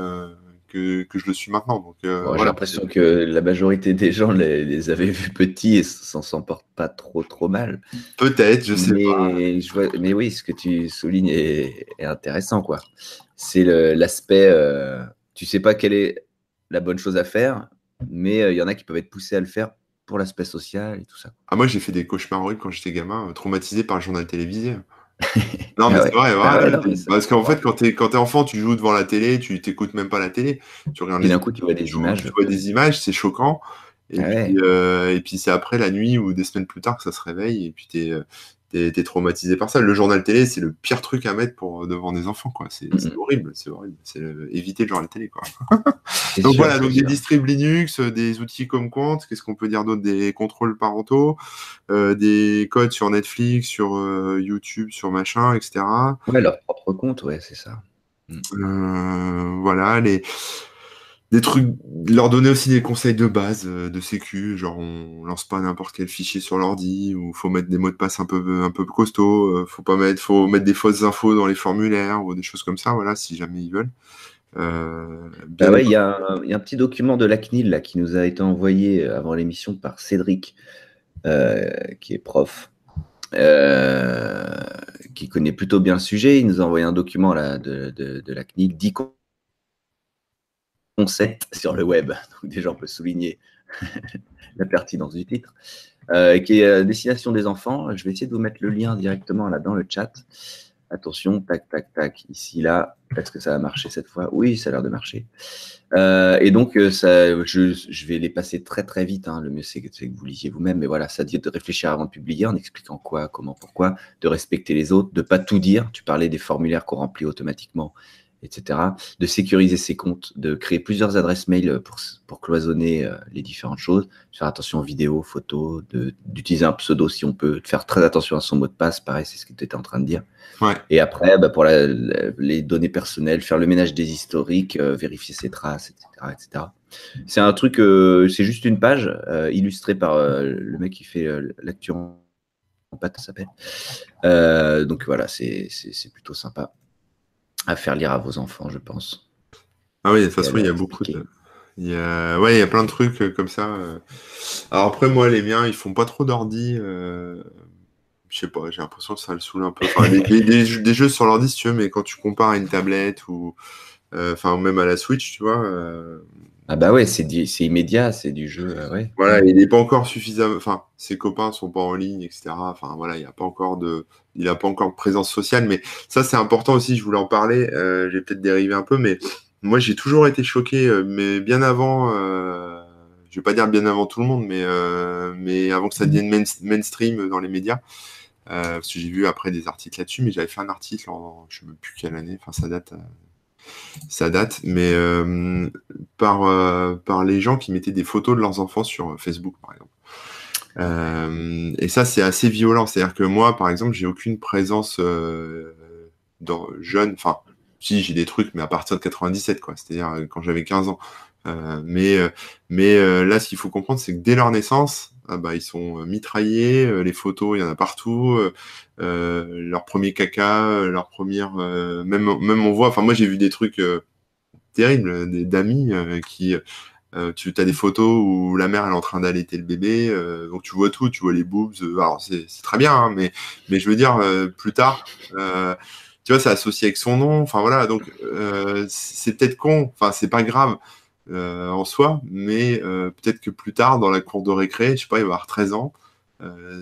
que, je le suis maintenant. Donc, euh, J'ai l'impression que la majorité des gens les, avaient vus petits et s'en portent pas trop trop mal. Peut-être, je sais pas. mais oui, ce que tu soulignes est, intéressant. quoi. C'est l'aspect, euh, tu sais pas quelle est la bonne chose à faire, mais euh, il y en a qui peuvent être poussés à le faire pour l'aspect social et tout ça. Ah, moi, j'ai fait des cauchemars horribles quand j'étais gamin, traumatisé par le journal télévisé. non, mais ah c'est vrai, ah parce qu'en fait, quand t'es quand enfant, tu joues devant la télé, tu t'écoutes même pas la télé. Tu regardes et d'un coup, tu vois des images. Tu vois des images, c'est choquant. Et, puis, euh, et puis c'est après la nuit ou des semaines plus tard que ça se réveille et puis es, t'es traumatisé par ça. Le journal télé, c'est le pire truc à mettre pour devant des enfants, quoi. C'est horrible, c'est horrible. C'est éviter le journal télé, quoi. donc voilà, donc des distribs Linux, euh, des outils comme compte, qu'est-ce qu'on peut dire d'autre? Des contrôles parentaux, euh, des codes sur Netflix, sur euh, YouTube, sur machin, etc. Ouais, leur propre compte, ouais, c'est ça. voilà, les des trucs, leur donner aussi des conseils de base euh, de sécu, genre on lance pas n'importe quel fichier sur l'ordi, ou faut mettre des mots de passe un peu un peu costauds, euh, faut pas mettre, faut mettre des fausses infos dans les formulaires ou des choses comme ça, voilà, si jamais ils veulent. Euh, bah il y, a un petit document de la CNIL là, qui nous a été envoyé avant l'émission par Cédric, qui est prof, qui connaît plutôt bien le sujet. Il nous a envoyé un document là, de, de la CNIL, 10 concept sur le web. Donc déjà, on peut souligner la pertinence du titre, euh, qui est euh, Destination des enfants. Je vais essayer de vous mettre le lien directement là dans le chat. Attention, tac, tac, tac, ici, là. Est-ce que ça va marcher cette fois Oui, ça a l'air de marcher. Euh, et donc, ça, je, vais les passer très, très vite. Hein. Le mieux, c'est que, vous lisiez vous-même. Mais voilà, ça dit de réfléchir avant de publier en expliquant quoi, comment, pourquoi, de respecter les autres, de pas tout dire. Tu parlais des formulaires qu'on remplit automatiquement etc., de sécuriser ses comptes, de créer plusieurs adresses mail pour, pour cloisonner euh, les différentes choses, faire attention aux vidéos, photos, d'utiliser un pseudo si on peut, de faire très attention à son mot de passe, pareil, c'est ce que tu étais en train de dire. Et après, bah, pour les données personnelles, faire le ménage des historiques, euh, vérifier ses traces, etc. etc. C'est un truc, euh, c'est juste une page illustrée par le mec qui fait l'actu en pâte, ça s'appelle. donc voilà, c'est plutôt sympa à faire lire à vos enfants, je pense. Ah oui, de toute façon, il y a beaucoup de. Il y a... Ouais, il y a plein de trucs euh, comme ça. Euh. Alors après, moi, les miens, ils font pas trop d'ordi. Euh... Je sais pas, j'ai l'impression que ça le saoule un peu. Enfin, des, jeux sur l'ordi, si tu veux, mais quand tu compares à une tablette ou euh, enfin même à la Switch, tu vois. Ah bah ouais, c'est immédiat, c'est du jeu. ouais. Voilà, il n'est pas encore suffisamment. Enfin, ses copains sont pas en ligne, etc. Enfin voilà, il n'y a pas encore de il n'a pas encore de présence sociale, mais ça c'est important aussi, je voulais en parler, euh, j'ai peut-être dérivé un peu, mais moi j'ai toujours été choqué, euh, mais bien avant, euh, je vais pas dire bien avant tout le monde, mais, euh, mais avant que ça devienne mainstream dans les médias, parce que j'ai vu après des articles là-dessus, mais j'avais fait un article en, je ne sais plus quelle année, enfin ça date, ça date, mais par, par les gens qui mettaient des photos de leurs enfants sur Facebook par exemple. Euh, et ça, c'est assez violent. C'est-à-dire que moi, par exemple, j'ai aucune présence euh, dans, jeune. Enfin, si j'ai des trucs, mais à partir de 97, quoi. C'est-à-dire euh, quand j'avais 15 ans. Euh, mais mais euh, là, ce qu'il faut comprendre, c'est que dès leur naissance, ah bah, ils sont mitraillés. les photos, il y en a partout. leur premier caca, leur première. même même on voit. Enfin, moi, j'ai vu des trucs terribles d'amis qui euh, tu as des photos où la mère est en train d'allaiter le bébé, euh, donc tu vois tout, tu vois les boobs. Euh, alors c'est très bien, hein, mais je veux dire plus tard, tu vois, c'est associé avec son nom. Enfin voilà, donc c'est peut-être con. Enfin c'est pas grave en soi, mais peut-être que plus tard dans la cour de récré, je sais pas, il va avoir 13 ans.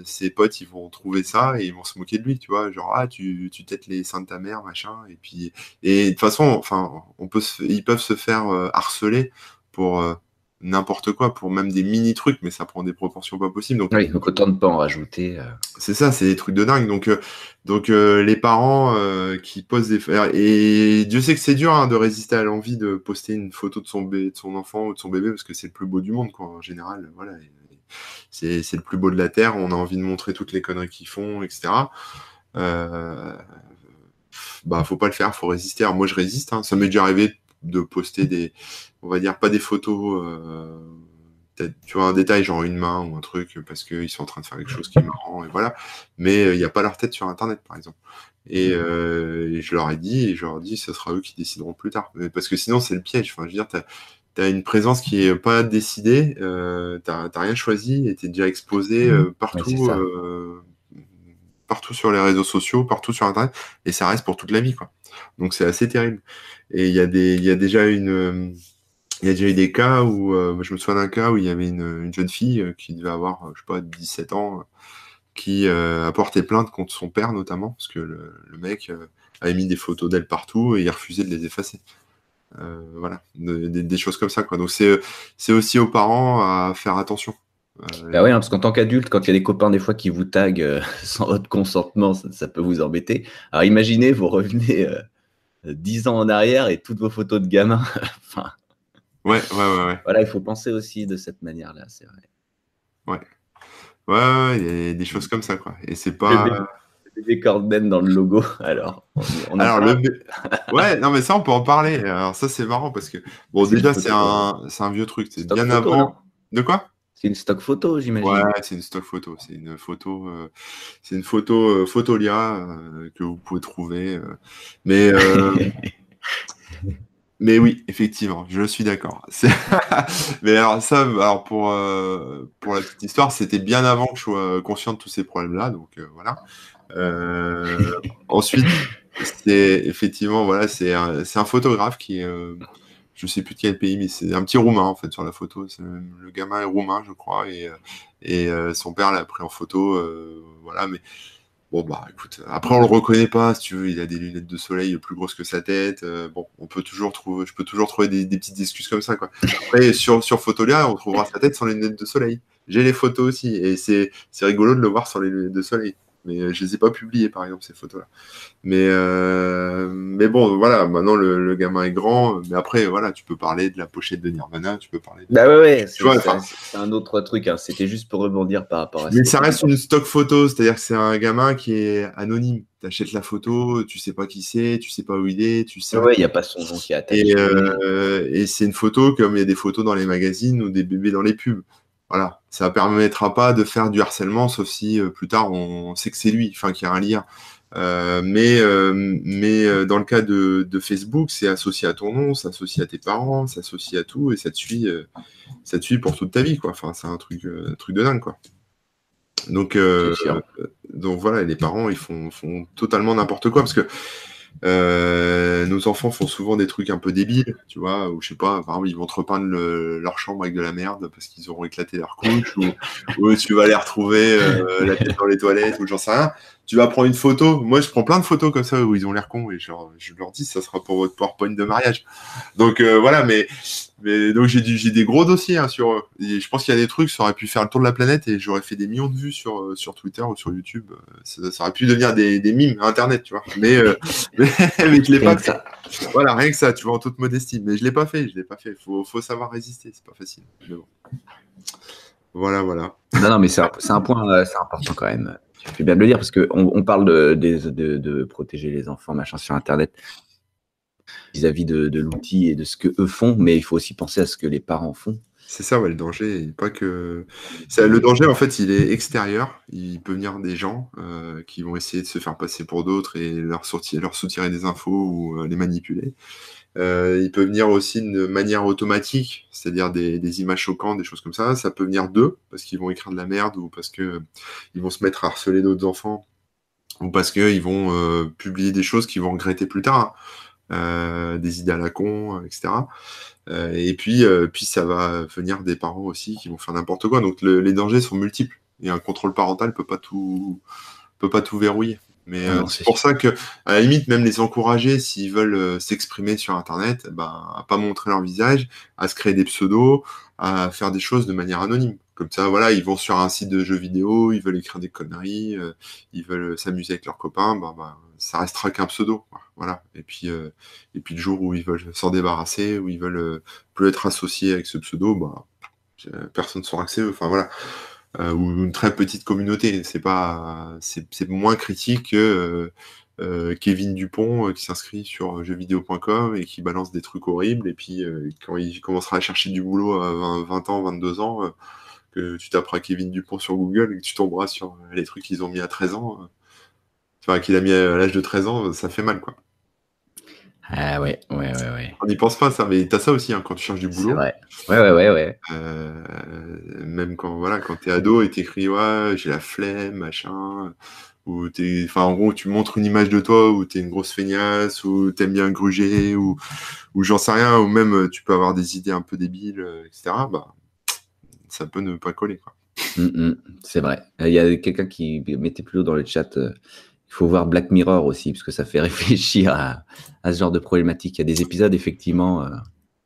ses potes ils vont trouver ça et ils vont se moquer de lui, tu vois, genre ah tu, tu têtes les seins de ta mère, machin, et puis et de toute façon, enfin, ils peuvent se faire harceler pour euh, n'importe quoi, pour même des mini trucs, mais ça prend des proportions pas possibles. Donc, oui, donc autant de pas en rajouter. C'est ça, c'est des trucs de dingue. Donc, donc les parents qui posent des et Dieu sait que c'est dur hein, de résister à l'envie de poster une photo de son bébé, de son enfant ou de son bébé parce que c'est le plus beau du monde, quoi, en général. Voilà c'est le plus beau de la Terre, on a envie de montrer toutes les conneries qu'ils font, etc. Euh, bah, faut pas le faire, faut résister. Alors, moi, je résiste. Hein. Ça m'est déjà arrivé de poster des, on va dire, pas des photos, euh, tu vois, un détail, genre une main ou un truc, parce qu'ils sont en train de faire quelque chose qui est marrant, et voilà. Mais euh, il n'y a pas leur tête sur Internet, par exemple. Et, euh, je leur ai dit, et je leur ai dit, ce sera eux qui décideront plus tard. parce que sinon, c'est le piège. Enfin, je veux dire, tu as une présence qui est pas décidée, euh, tu n'as rien choisi et tu es déjà exposé mmh. euh, partout, euh, partout sur les réseaux sociaux, partout sur Internet, et ça reste pour toute la vie. Quoi. Donc c'est assez terrible. Et il y, a y a déjà une... Il y a déjà eu des cas où, je me souviens d'un cas où il y avait une, jeune fille qui devait avoir, je sais pas, 17 ans, qui a porté plainte contre son père notamment, parce que le, mec avait mis des photos d'elle partout et il refusait de les effacer. Euh, voilà, des, choses comme ça. Quoi. Donc c'est aussi aux parents à faire attention. Euh, bah oui, hein, parce qu'en tant qu'adulte, quand il y a des copains des fois qui vous taguent euh, sans votre consentement, ça, peut vous embêter. Alors imaginez, vous revenez dix ans en arrière et toutes vos photos de gamins. enfin, ouais, ouais, ouais, ouais, Voilà, il faut penser aussi de cette manière-là, c'est vrai. Ouais. Ouais, il y a des choses comme ça, quoi. Et c'est pas des Cordben dans le logo. Alors, alors le... ouais, non mais ça on peut en parler. Alors ça c'est marrant parce que bon déjà c'est un, un vieux truc, c'est bien avant. De quoi? C'est une stock photo, j'imagine. Ouais, c'est une stock photo. C'est une photo, euh, c'est une photo euh, Photolia euh, que vous pouvez trouver. mais mais oui, effectivement, je suis d'accord. mais alors ça, alors pour pour la petite histoire, c'était bien avant que je sois conscient de tous ces problèmes-là, donc voilà. Euh, ensuite, c'est effectivement, voilà, c'est un, un, photographe qui euh, je sais plus de quel pays, mais c'est un petit roumain en fait sur la photo. Le gamin est roumain, je crois, et, euh, et son père l'a pris en photo. voilà, mais bon, bah écoute, après on le reconnaît pas, si tu veux, il a des lunettes de soleil plus grosses que sa tête. bon, on peut toujours trouver, je peux toujours trouver des, petites excuses comme ça, quoi. Après, sur, sur Photolia, on trouvera sa tête sans les lunettes de soleil. J'ai les photos aussi, et c'est rigolo de le voir sans les lunettes de soleil mais euh, je les ai pas publiées par exemple ces photos là mais euh, mais bon voilà maintenant le, gamin est grand mais après voilà tu peux parler de la pochette de Nirvana tu peux parler bah ouais, c'est un autre truc hein. c'était juste pour rebondir par rapport à mais ça. reste une stock photo c'est à dire que c'est un gamin qui est anonyme. Tu achètes la photo tu sais pas qui c'est tu sais pas où il est tu sais ouais il y a pas son nom qui est et, euh, et c'est une photo comme il y a des photos dans les magazines ou des bébés dans les pubs voilà, ça permettra pas de faire du harcèlement, sauf si euh, plus tard on sait que c'est lui, enfin qu'il y a un lien. Euh, mais euh, mais dans le cas de, Facebook, c'est associé à ton nom, c'est associé à tes parents, c'est associé à tout et ça te suit, ça te suit pour toute ta vie quoi. Enfin, c'est un truc, truc de dingue quoi. Donc donc voilà, les parents ils font, font totalement n'importe quoi parce que euh, nos enfants font souvent des trucs un peu débiles, tu vois, ou je sais pas, par exemple, ils vont te repeindre leur chambre avec de la merde parce qu'ils auront éclaté leur couche, ou, tu vas les retrouver euh, la tête dans les toilettes, ou j'en sais rien. Tu vas prendre une photo. Moi, je prends plein de photos comme ça où ils ont l'air cons et genre, je leur dis, ça sera pour votre PowerPoint de mariage. Donc euh, voilà, mais mais donc j'ai j'ai des gros dossiers hein, sur eux. je pense qu'il y a des trucs, ça aurait pu faire le tour de la planète et j'aurais fait des millions de vues sur, euh, sur Twitter ou sur YouTube. Euh, ça, aurait pu devenir des, des mimes Internet, tu vois. Mais, euh, mais, je l'ai pas fait. Voilà, rien que ça, tu vois, en toute modestie. Mais je l'ai pas fait, je l'ai pas fait. Faut, faut savoir résister, c'est pas facile. Voilà, voilà. Non, non, mais c'est un, un, point, c'est important quand même. Tu fais bien de le dire parce qu'on on parle de, protéger les enfants, machin, sur Internet vis-à-vis de, l'outil et de ce que eux font, mais il faut aussi penser à ce que les parents font. C'est ça, ouais, le danger. Pas que le danger, en fait, il est extérieur. Il peut venir des gens euh, qui vont essayer de se faire passer pour d'autres et leur, sortir, leur soutirer des infos ou euh, les manipuler. Euh, il peut venir aussi de manière automatique, c'est-à-dire des, images choquantes, des choses comme ça. Ça peut venir d'eux parce qu'ils vont écrire de la merde ou parce que ils vont se mettre à harceler d'autres enfants ou parce qu'ils vont publier des choses qu'ils vont regretter plus tard. Hein. Euh, des idées à la con, euh, etc. Euh, et puis, puis ça va venir des parents aussi qui vont faire n'importe quoi. Donc les dangers sont multiples. Et un contrôle parental peut pas tout, peut pas tout verrouiller. Mais ah c'est pour ça que, à la limite, même les encourager, s'ils veulent s'exprimer sur Internet, ben, à pas montrer leur visage, à se créer des pseudos, à faire des choses de manière anonyme. Comme ça, voilà, ils vont sur un site de jeux vidéo, ils veulent écrire des conneries, euh, ils veulent s'amuser avec leurs copains, bah, bah, ça restera qu'un pseudo. Voilà. Et puis, euh, et puis le jour où ils veulent s'en débarrasser, où ils veulent euh, plus être associés avec ce pseudo, bah, personne ne saura que c'est eux. Enfin voilà. ou une très petite communauté. C'est pas, c'est moins critique que Kevin Dupont qui s'inscrit sur jeuxvideo.com et qui balance des trucs horribles. Et puis quand il commencera à chercher du boulot à 20 ans, 22 ans que tu taperas Kevin Dupont sur Google et que tu tomberas sur les trucs qu'ils ont mis à 13 ans, euh, enfin qu'il a mis à l'âge de 13 ans, ça fait mal quoi. Ah ouais, ouais, ouais, ouais. On n'y pense pas ça, mais t'as ça aussi hein, quand tu cherches du boulot. Ouais, ouais, ouais, ouais. ouais. Euh, même quand voilà, quand t'es ado et t'écris ouais, j'ai la flemme, machin. Ou t'es, enfin en gros, tu montres une image de toi où t'es une grosse feignasse, ou t'aimes bien gruger, ou, ou j'en sais rien, ou même tu peux avoir des idées un peu débiles, euh, etc. Bah, ça peut ne pas coller. Mm, mm, c'est vrai. Il y a quelqu'un qui mettait plus haut dans le chat. Euh, il faut voir Black Mirror aussi, parce que ça fait réfléchir à, ce genre de problématique. Il y a des épisodes, effectivement. Euh,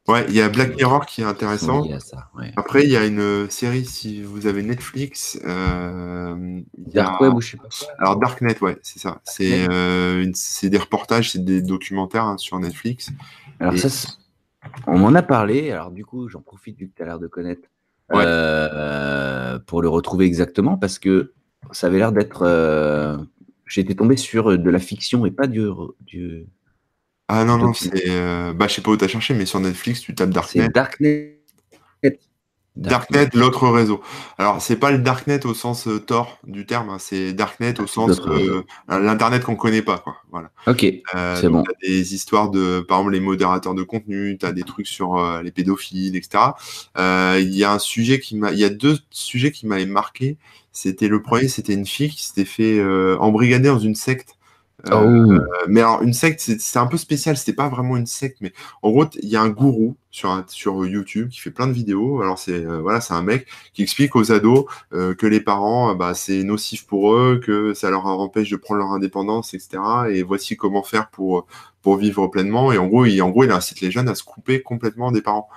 ouais, il y a Black Mirror qui est intéressant. Après, il y a une série, si vous avez Netflix. Euh, Dark Web ou je sais pas. Alors, Darknet, ouais, c'est ça. C'est des reportages, c'est des documentaires hein, sur Netflix. Alors, ça, on m'en a parlé. Alors, du coup, j'en profite vu que tu as l'air de connaître euh, pour le retrouver exactement parce que ça avait l'air d'être. Euh, j'étais tombé sur de la fiction et pas du. du ah non, non, c'est. Euh, bah, je sais pas où tu as cherché, mais sur Netflix, tu tapes Darknet. Darknet. Darknet, l'autre réseau. Alors, c'est pas le Darknet au sens euh, tort du terme, hein, c'est Darknet au sens euh, l'internet qu'on connaît pas, quoi. Voilà. Ok. Euh, c'est bon. As des histoires de, par exemple, les modérateurs de contenu, tu as des trucs sur les pédophiles, etc. Il y a un sujet qui m'a, il y a deux sujets qui m'avaient marqué. C'était le premier, c'était une fille qui s'était fait embrigader dans une secte Oh. Euh, mais alors, une secte, c'est un peu spécial. C'était pas vraiment une secte, mais en gros, il y a un gourou sur, sur YouTube qui fait plein de vidéos. Alors, c'est euh, voilà, c'est un mec qui explique aux ados euh, que les parents, bah, c'est nocif pour eux, que ça leur empêche de prendre leur indépendance, etc. Et voici comment faire pour, pour vivre pleinement. Et en gros, il, en gros, il incite les jeunes à se couper complètement des parents.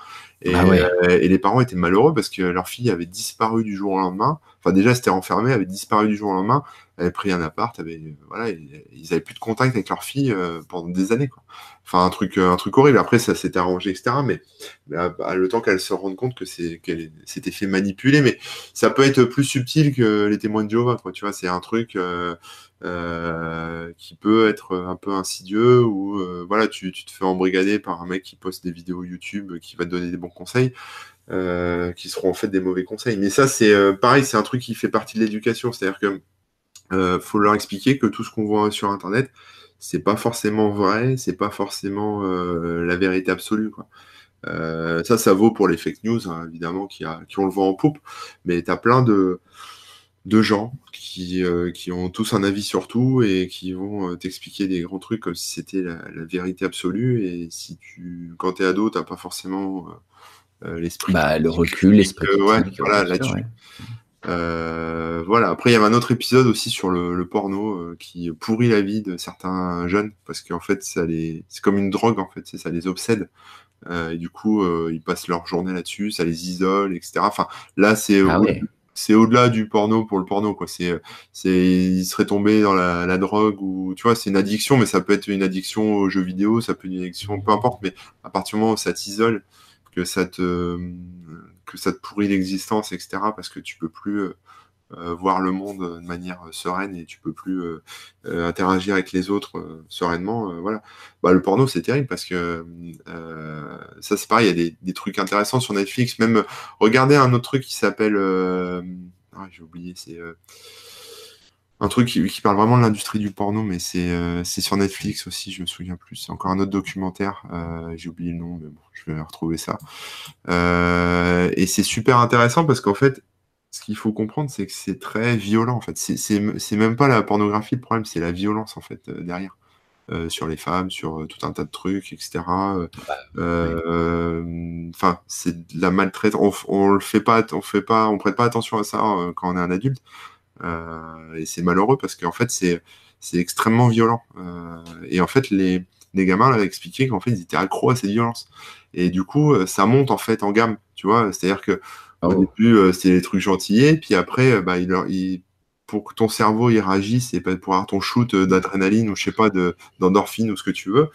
Et, ah et, les parents étaient malheureux parce que leur fille avait disparu du jour au lendemain. Enfin, déjà, c'était enfermée, avait disparu du jour au lendemain avaient pris un appart, avaient, voilà, ils avaient plus de contact avec leur fille euh, pendant des années. Quoi. Enfin, un truc, un truc horrible. Après, ça s'était arrangé, etc. Mais, bah, le temps qu'elle se rende compte que c'est qu'elle s'était fait manipuler, mais ça peut être plus subtil que les témoins de Jéhovah. Quoi. Tu vois, c'est un truc euh, euh, qui peut être un peu insidieux ou voilà, tu, te fais embrigader par un mec qui poste des vidéos YouTube, qui va te donner des bons conseils. qui seront en fait des mauvais conseils. Mais ça, c'est pareil, c'est un truc qui fait partie de l'éducation. C'est-à-dire que euh, faut leur expliquer que tout ce qu'on voit sur Internet, c'est pas forcément vrai, c'est pas forcément euh, la vérité absolue. Quoi. Euh, ça, ça vaut pour les fake news, hein, évidemment, qui, ont le vent en poupe, mais tu as plein de gens qui, euh, qui ont tous un avis sur tout et qui vont t'expliquer des grands trucs comme si c'était la, la, vérité absolue. Et si tu, quand tu es ado, tu pas forcément l'esprit. Bah, le recul, l'esprit. ouais, voilà, là-dessus. Euh, voilà. Après, il y avait un autre épisode aussi sur le, porno euh, qui pourrit la vie de certains jeunes parce qu'en fait, ça les... c'est comme une drogue en fait, ça les obsède. Euh, et du coup, ils passent leur journée là-dessus, ça les isole, etc. Enfin, là, c'est ah c'est au-delà du porno pour le porno, quoi. C'est, c'est, ils seraient tombés dans la, drogue ou, tu vois, c'est une addiction, mais ça peut être une addiction aux jeux vidéo, ça peut être une addiction, peu importe, mais à partir du moment où ça t'isole, que ça te, que ça te pourrit l'existence, etc. Parce que tu peux plus euh, euh, voir le monde de manière euh, sereine et tu peux plus interagir avec les autres sereinement. voilà. Bah, le porno, c'est terrible parce que ça, c'est pareil, il y a des, trucs intéressants sur Netflix. Même, regardez un autre truc qui s'appelle. Ah, j'ai oublié, c'est un truc qui, parle vraiment de l'industrie du porno, mais c'est sur Netflix aussi, je me souviens plus. C'est encore un autre documentaire, j'ai oublié le nom, mais bon, je vais retrouver ça. et c'est super intéressant parce qu'en fait, ce qu'il faut comprendre, c'est que c'est très violent. En fait, c'est même pas la pornographie le problème, c'est la violence en fait derrière. sur les femmes, sur tout un tas de trucs, etc. Enfin, c'est de la maltraitance. On, on, le fait pas, on fait pas, on prête pas attention à ça quand on est un adulte. et c'est malheureux parce qu'en fait, c'est c'est extrêmement violent. et en fait, les les gamins avaient expliqué qu'en fait ils étaient accros à cette violence. Et du coup, ça monte en fait en gamme, tu vois. C'est-à-dire que au oh. début, euh, c'était des trucs gentillés, puis après, euh, bah, il, il, pour que ton cerveau il réagisse et pour avoir ton shoot euh, d'adrénaline ou je sais pas d'endorphine ou ce que tu veux,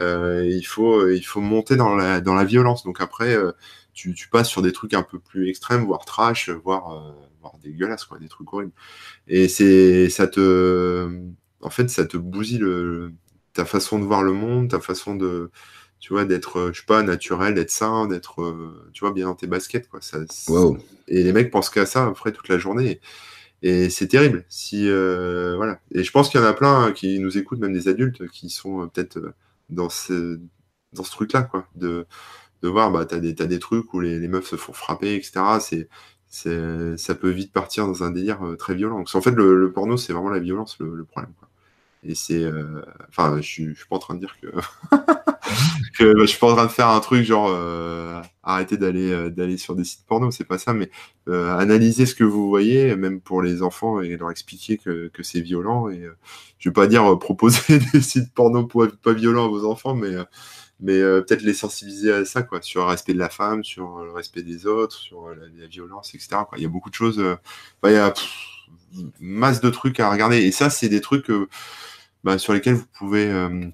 euh, il faut il faut monter dans la dans la violence. Donc après, tu, tu, passes sur des trucs un peu plus extrêmes, voire trash, voire quoi, des trucs horribles. Et c'est ça te en fait ça te bousille le, ta façon de voir le monde, ta façon de tu vois, d'être, euh, je sais pas, naturel, d'être sain, d'être, euh, tu vois, bien dans tes baskets, quoi. Ça, Et les mecs pensent qu'à ça après toute la journée. Et, c'est terrible. Si, euh, voilà. Et je pense qu'il y en a plein qui nous écoutent, même des adultes, qui sont peut-être dans ce, dans ce truc-là, quoi. De, de voir, bah, t'as des, as des trucs où les, les, meufs se font frapper, etc. C'est, c'est, ça peut vite partir dans un délire très violent. en fait, le, porno, c'est vraiment la violence, le, le problème, quoi. Et c'est. Euh, enfin, je, suis, suis pas en train de dire que. que bah, je suis pas en train de faire un truc genre euh, arrêter d'aller euh, d'aller sur des sites porno, c'est pas ça, mais analyser ce que vous voyez, même pour les enfants, et leur expliquer que, que c'est violent. Et je vais pas dire proposer des sites porno pas violents à vos enfants, mais mais peut-être les sensibiliser à ça, quoi, sur le respect de la femme, sur le respect des autres, sur la, violence, etc. Quoi. Il y a beaucoup de choses. il y a masse de trucs à regarder, et ça, c'est des trucs bah, sur lesquels vous pouvez, euh,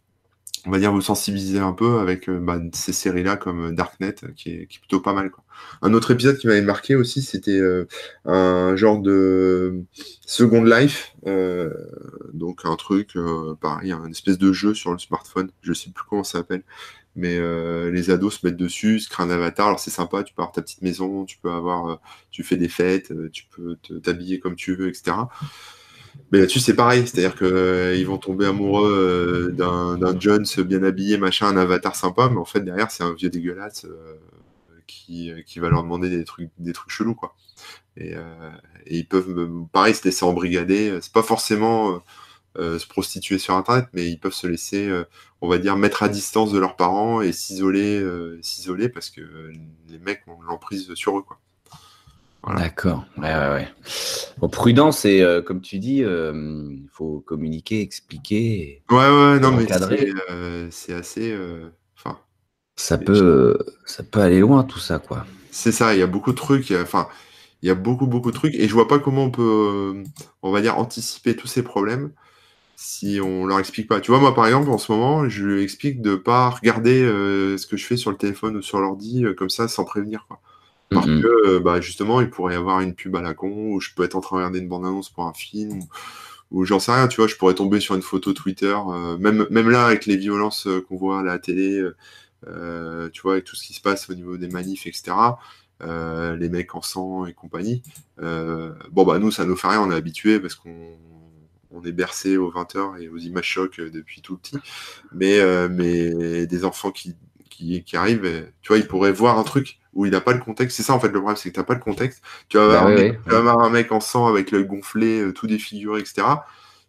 on va dire, vous sensibiliser un peu avec euh, bah, ces séries-là comme euh, Darknet, qui est, qui est, plutôt pas mal. Quoi. Un autre épisode qui m'avait marqué aussi, c'était un genre de Second Life, donc un truc, pareil, un espèce de jeu sur le smartphone, je sais plus comment ça s'appelle, mais les ados se mettent dessus, se créent un avatar, alors c'est sympa, tu peux avoir ta petite maison, tu peux avoir, tu fais des fêtes, tu peux t'habiller comme tu veux, etc. Mais là-dessus, c'est pareil. C'est-à-dire qu'ils euh, vont tomber amoureux euh, d'un Jones bien habillé, machin, un avatar sympa, mais en fait, derrière, c'est un vieux dégueulasse euh, qui, qui, va leur demander des trucs, des trucs chelous, quoi. Et, ils peuvent, pareil, se laisser embrigader. C'est pas forcément se prostituer sur Internet, mais ils peuvent se laisser, on va dire, mettre à distance de leurs parents et s'isoler, s'isoler parce que les mecs ont l'emprise sur eux, quoi. D'accord. Ouais, ouais, ouais. Bon, prudence et euh, comme tu dis, euh, il faut communiquer, expliquer. ouais, ouais, non, mais c'est euh, assez. Enfin. ça peut, ça peut aller loin tout ça, quoi. C'est ça. Il y a beaucoup de trucs. Enfin, il y a beaucoup, beaucoup de trucs, et je vois pas comment on peut, on va dire, anticiper tous ces problèmes si on leur explique pas. Tu vois, moi, par exemple, en ce moment, je lui explique de pas regarder ce que je fais sur le téléphone ou sur l'ordi comme ça sans prévenir, quoi. Parce que euh, bah, justement, il pourrait y avoir une pub à la con, ou je peux être en train de regarder une bande-annonce pour un film, ou, j'en sais rien, tu vois, je pourrais tomber sur une photo Twitter, euh, même, même là, avec les violences euh, qu'on voit à la télé, tu vois, avec tout ce qui se passe au niveau des manifs, etc., les mecs en sang et compagnie. bon, bah, nous, ça nous fait rien, on est habitué parce qu'on on est bercé aux 20h et aux images chocs depuis tout petit. Mais, mais des enfants qui, qui, qui arrivent, tu vois, ils pourraient voir un truc où il n'a pas le contexte. C'est ça en fait le problème, c'est que tu n'as pas le contexte. Tu vas, avoir, bah un mec, en sang avec l'œil gonflé, euh, tout défiguré, etc.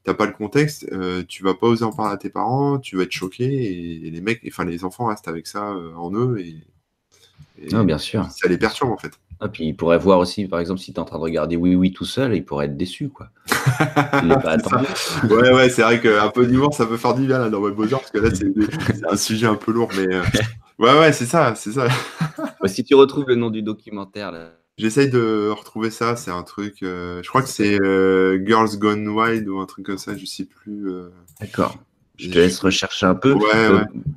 Tu n'as pas le contexte, euh, tu vas pas oser en parler à tes parents, tu vas être choqué et, les mecs, enfin les enfants restent avec ça euh, en eux et, non, bien sûr. ça les perturbe en fait. Ah, puis il pourrait voir aussi, par exemple, si tu es en train de regarder Oui Oui tout seul, il pourrait être déçu quoi. ouais, ouais, c'est vrai qu'un peu d'humour, ça peut faire du bien là, dans Web parce que là, c'est un sujet un peu lourd, mais Ouais, ouais, c'est ça, c'est ça. si tu retrouves le nom du documentaire, là. J'essaye de retrouver ça, c'est un truc. Euh, je crois que c'est euh, Girls Gone Wild ou un truc comme ça, je sais plus. Euh. D'accord. Je te laisse rechercher un peu.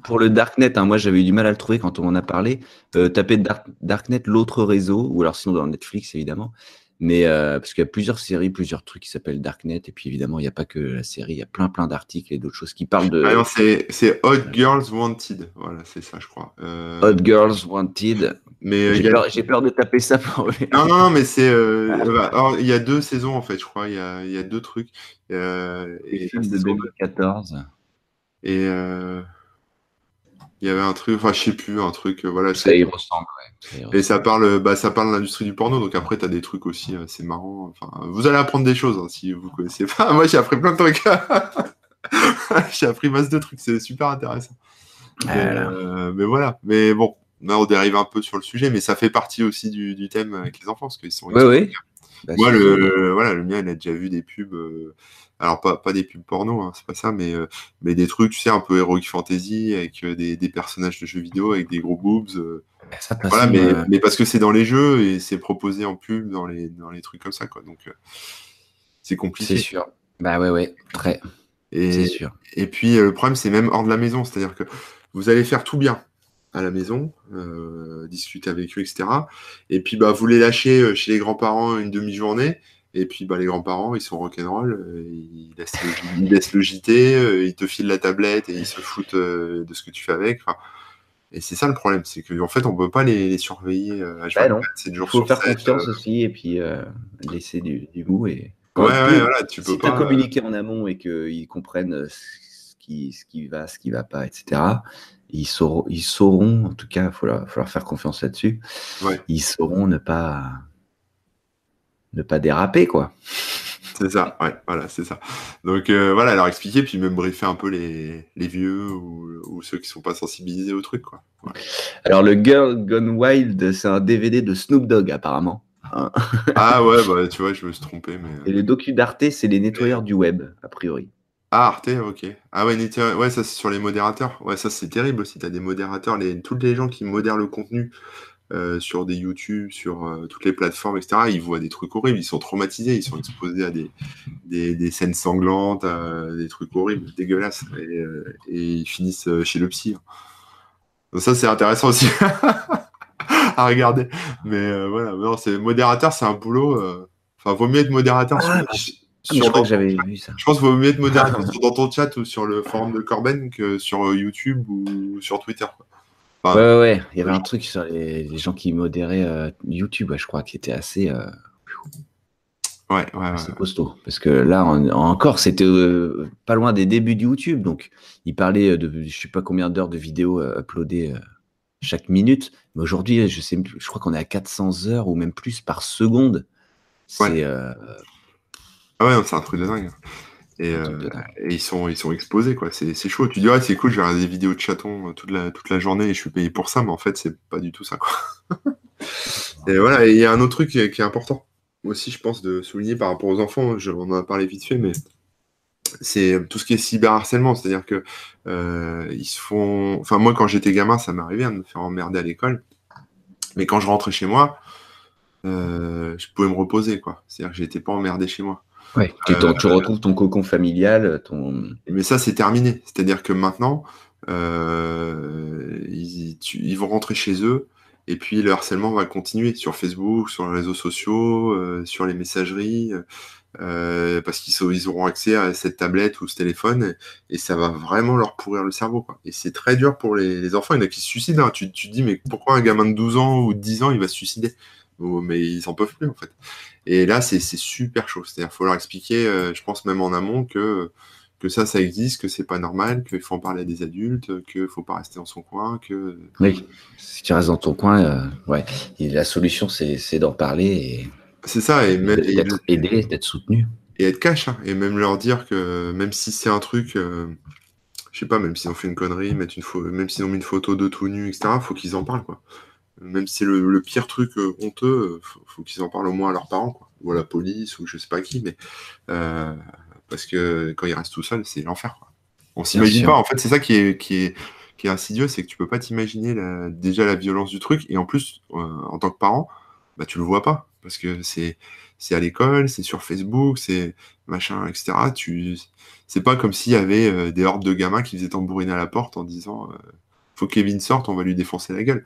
Pour le Darknet, hein, moi j'avais eu du mal à le trouver quand on en a parlé. tapez Darknet, l'autre réseau, ou alors sinon dans Netflix évidemment. Mais euh, parce qu'il y a plusieurs séries, plusieurs trucs qui s'appellent Darknet, et puis évidemment, il n'y a pas que la série, il y a plein plein d'articles et d'autres choses qui parlent de. Ah c'est Hot Girls Wanted, voilà, c'est ça, je crois. Euh... Hot Girls Wanted. Mais j'ai peur, peur, de taper ça pour. non, non, non, mais c'est. Euh, bah, il y a deux saisons en fait, je crois. Il y a, il y a deux trucs. Euh, et, film de 2014. Et euh, il y avait un truc, enfin je sais plus, un truc, euh, voilà. Ça y ressemble, Et ça parle, bah, ça parle de l'industrie du porno, donc après tu as des trucs aussi c'est marrant. Enfin, vous allez apprendre des choses hein, si vous connaissez pas. Moi j'ai appris plein de trucs. j'ai appris masse de trucs, c'est super intéressant. Euh, mais voilà, mais bon, là on dérive un peu sur le sujet, mais ça fait partie aussi du, thème avec les enfants, parce qu'ils sont. Oui, oui. Bah, Moi, le, voilà, le mien, il a déjà vu des pubs. Euh, alors, pas, pas des pubs porno, hein, c'est pas ça, mais, euh, mais des trucs, tu sais, un peu heroic fantasy, avec des, des, personnages de jeux vidéo, avec des gros boobs. voilà, mais, mais, parce que c'est dans les jeux et c'est proposé en pub dans les, dans les trucs comme ça, quoi. Donc, c'est compliqué. C'est sûr. Bah ouais, ouais, très. Et, sûr. Et puis, le problème, c'est même hors de la maison, c'est-à-dire que vous allez faire tout bien à la maison, euh, discuter avec eux, etc. Et puis bah vous les lâchez euh, chez les grands-parents une demi-journée, et puis bah les grands-parents ils sont rock'n'roll, euh, ils, laissent le, ils laissent le JT, ils te filent la tablette et ils se foutent de ce que tu fais avec. et c'est ça le problème, c'est qu'en en fait on peut pas les, surveiller à bah Il faut faire confiance aussi et puis laisser du, du goût et. Ouais, ouais, voilà, tu peux si pas. communiquer en amont et qu'ils comprennent ce qui va, ce qui va pas, etc. Ils sauront, ils sauront, en tout cas, il faut, leur, faire confiance là-dessus. Ils sauront ne pas, ne pas déraper, quoi. C'est ça, ouais, voilà, c'est ça. Donc euh, voilà, leur expliquer, puis même briefer un peu les, vieux ou, ceux qui sont pas sensibilisés au truc, quoi. Alors le Girl Gone Wild, c'est un DVD de Snoop Dogg apparemment. ah ouais, bah tu vois, je me suis trompé, mais. Et le docu d'Arte, c'est les nettoyeurs du web, a priori. Ah, Arte, ok. Ah ouais, ouais ça c'est sur les modérateurs. Ouais, ça c'est terrible aussi. T'as des modérateurs, les... toutes les gens qui modèrent le contenu euh, sur des YouTube, sur euh, toutes les plateformes, etc., ils voient des trucs horribles, ils sont traumatisés, ils sont exposés à des, des, scènes sanglantes, à des trucs horribles, dégueulasses, et, euh, ils finissent chez le psy. Hein. Donc ça c'est intéressant aussi à regarder. Mais voilà, non, c'est modérateur, c'est un boulot. Enfin, vaut mieux être modérateur. Ah, ah, je que j'avais vu ça. Je pense qu'il vaut mieux être modérateur dans ton chat ou sur le forum de Corben que sur euh, YouTube ou sur Twitter. Ouais, ouais, ouais, il y avait un truc sur les, gens qui modéraient euh, YouTube, je crois, qui était assez. Euh, ouais, ouais, costaud. Parce que là, encore, c'était pas loin des débuts de YouTube. Donc, il parlait de je sais pas combien d'heures de vidéos uploadées chaque minute. Mais aujourd'hui, je, sais, je crois qu'on est à 400 heures ou même plus par seconde. C'est. Ah ouais, c'est un truc de dingue. Et, euh, et, ils, sont, ils sont exposés, quoi. C'est chaud. Tu dis, c'est cool, je vais regarder des vidéos de chatons euh, toute la, toute la journée et je suis payé pour ça, mais en fait, c'est pas du tout ça, quoi. et voilà, et il y a un autre truc qui est, important aussi, je pense, de souligner par rapport aux enfants. Je, on en a parlé vite fait, mais c'est tout ce qui est cyberharcèlement. C'est-à-dire que euh, ils se font. Enfin, moi, quand j'étais gamin, ça m'arrivait à me faire emmerder à l'école. Mais quand je rentrais chez moi, je pouvais me reposer, quoi. C'est-à-dire que j'étais pas emmerdé chez moi. Ouais, tu, euh, retrouves ton cocon familial. Ton... Mais ça, c'est terminé. C'est-à-dire que maintenant, euh, ils, vont rentrer chez eux et puis le harcèlement va continuer sur Facebook, sur les réseaux sociaux, euh, sur les messageries, parce qu'ils auront accès à cette tablette ou ce téléphone et, ça va vraiment leur pourrir le cerveau. Et c'est très dur pour les, enfants. Il y en a qui se suicident. Hein. Tu, tu te dis, mais pourquoi un gamin de 12 ans ou de 10 ans, il va se suicider? Mais ils s'en peuvent plus en fait. Et là, c'est super chaud. C'est-à-dire, faut leur expliquer, euh, je pense même en amont, que que ça, ça existe, que c'est pas normal, qu'il faut en parler à des adultes, qu'il faut pas rester dans son coin, que. Oui, si tu restes dans ton coin, euh, ouais. Et la solution, c'est d'en parler et. C'est ça, et, d'être aidé, d'être soutenu. Et être cash, hein, et même leur dire que même si c'est un truc, euh, je sais pas, même s'ils ont fait une connerie, mettre une même s'ils ont mis une photo de tout nu, etc., faut qu'ils en parlent, quoi même si c'est le, pire truc euh, honteux, faut, faut qu'ils en parlent au moins à leurs parents, quoi, ou à la police, ou je sais pas qui, mais euh, parce que quand ils restent tout seuls, c'est l'enfer. On s'imagine pas. En fait, c'est ça qui est, qui est, qui est insidieux, c'est que tu peux pas t'imaginer déjà la violence du truc, et en plus, euh, en tant que parent, bah tu le vois pas, parce que c'est c'est à l'école, c'est sur Facebook, c'est machin, etc. Tu, c'est pas comme s'il y avait des hordes de gamins qui faisaient tambouriner à la porte en disant faut que Kevin sorte, on va lui défoncer la gueule.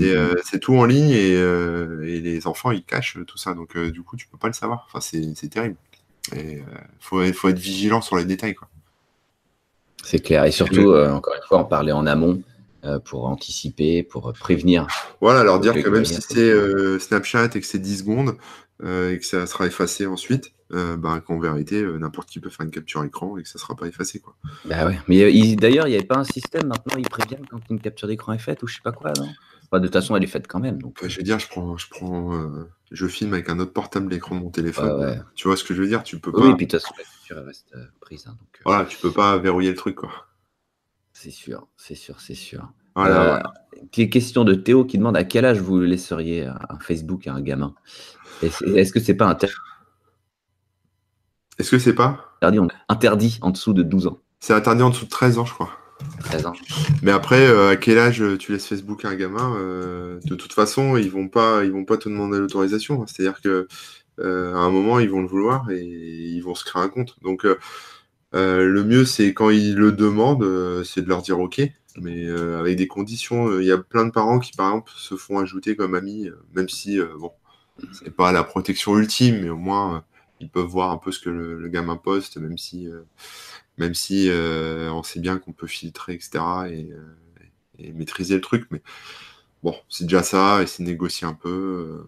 Euh, c'est tout en ligne euh, et, les enfants ils cachent tout ça. Donc euh, du coup tu peux pas le savoir. Enfin c'est terrible. Il faut, faut, être vigilant sur les détails. C'est clair. Et surtout, encore une fois, en parler en amont pour anticiper, pour prévenir. Voilà, leur dire que même si c'est Snapchat et que c'est 10 secondes et que ça sera effacé ensuite, ben, qu'en vérité, n'importe qui peut faire une capture écran et que ça sera pas effacé. Quoi. Bah ouais. Mais d'ailleurs, il n'y avait pas un système maintenant, ils préviennent quand une capture d'écran est faite ou je sais pas quoi, non? Bah, de toute façon, elle est faite quand même. Donc... je veux dire, je prends, je prends, je filme avec un autre portable l'écran de mon téléphone. Tu vois ce que je veux dire? Tu peux pas. Oui, puis de toute façon, la culture reste prise. Hein, donc, voilà, tu peux pas verrouiller le truc, quoi. C'est sûr, c'est sûr, c'est sûr. Voilà, Question de Théo qui demande à quel âge vous laisseriez un Facebook à un gamin? Est-ce que c'est pas interdit Est-ce que c'est pas? interdit, interdit en dessous de 12 ans? C'est interdit en dessous de 13 ans, je crois. 13 ans. Mais après, euh, à quel âge tu laisses Facebook à un gamin euh, De toute façon, ils vont pas, vont pas te demander l'autorisation. C'est-à-dire que euh, à un moment, ils vont le vouloir et ils vont se créer un compte. Donc, le mieux, c'est quand ils le demandent, c'est de leur dire OK mais euh, avec des conditions. Euh, il y a plein de parents qui, par exemple, se font ajouter comme amis, euh, même si, bon, c'est pas la protection ultime, mais au moins, ils peuvent voir un peu ce que le, gamin poste, même si, même si on sait bien qu'on peut filtrer, etc., et, maîtriser le truc. Mais bon, c'est déjà ça, et c'est négocier un peu.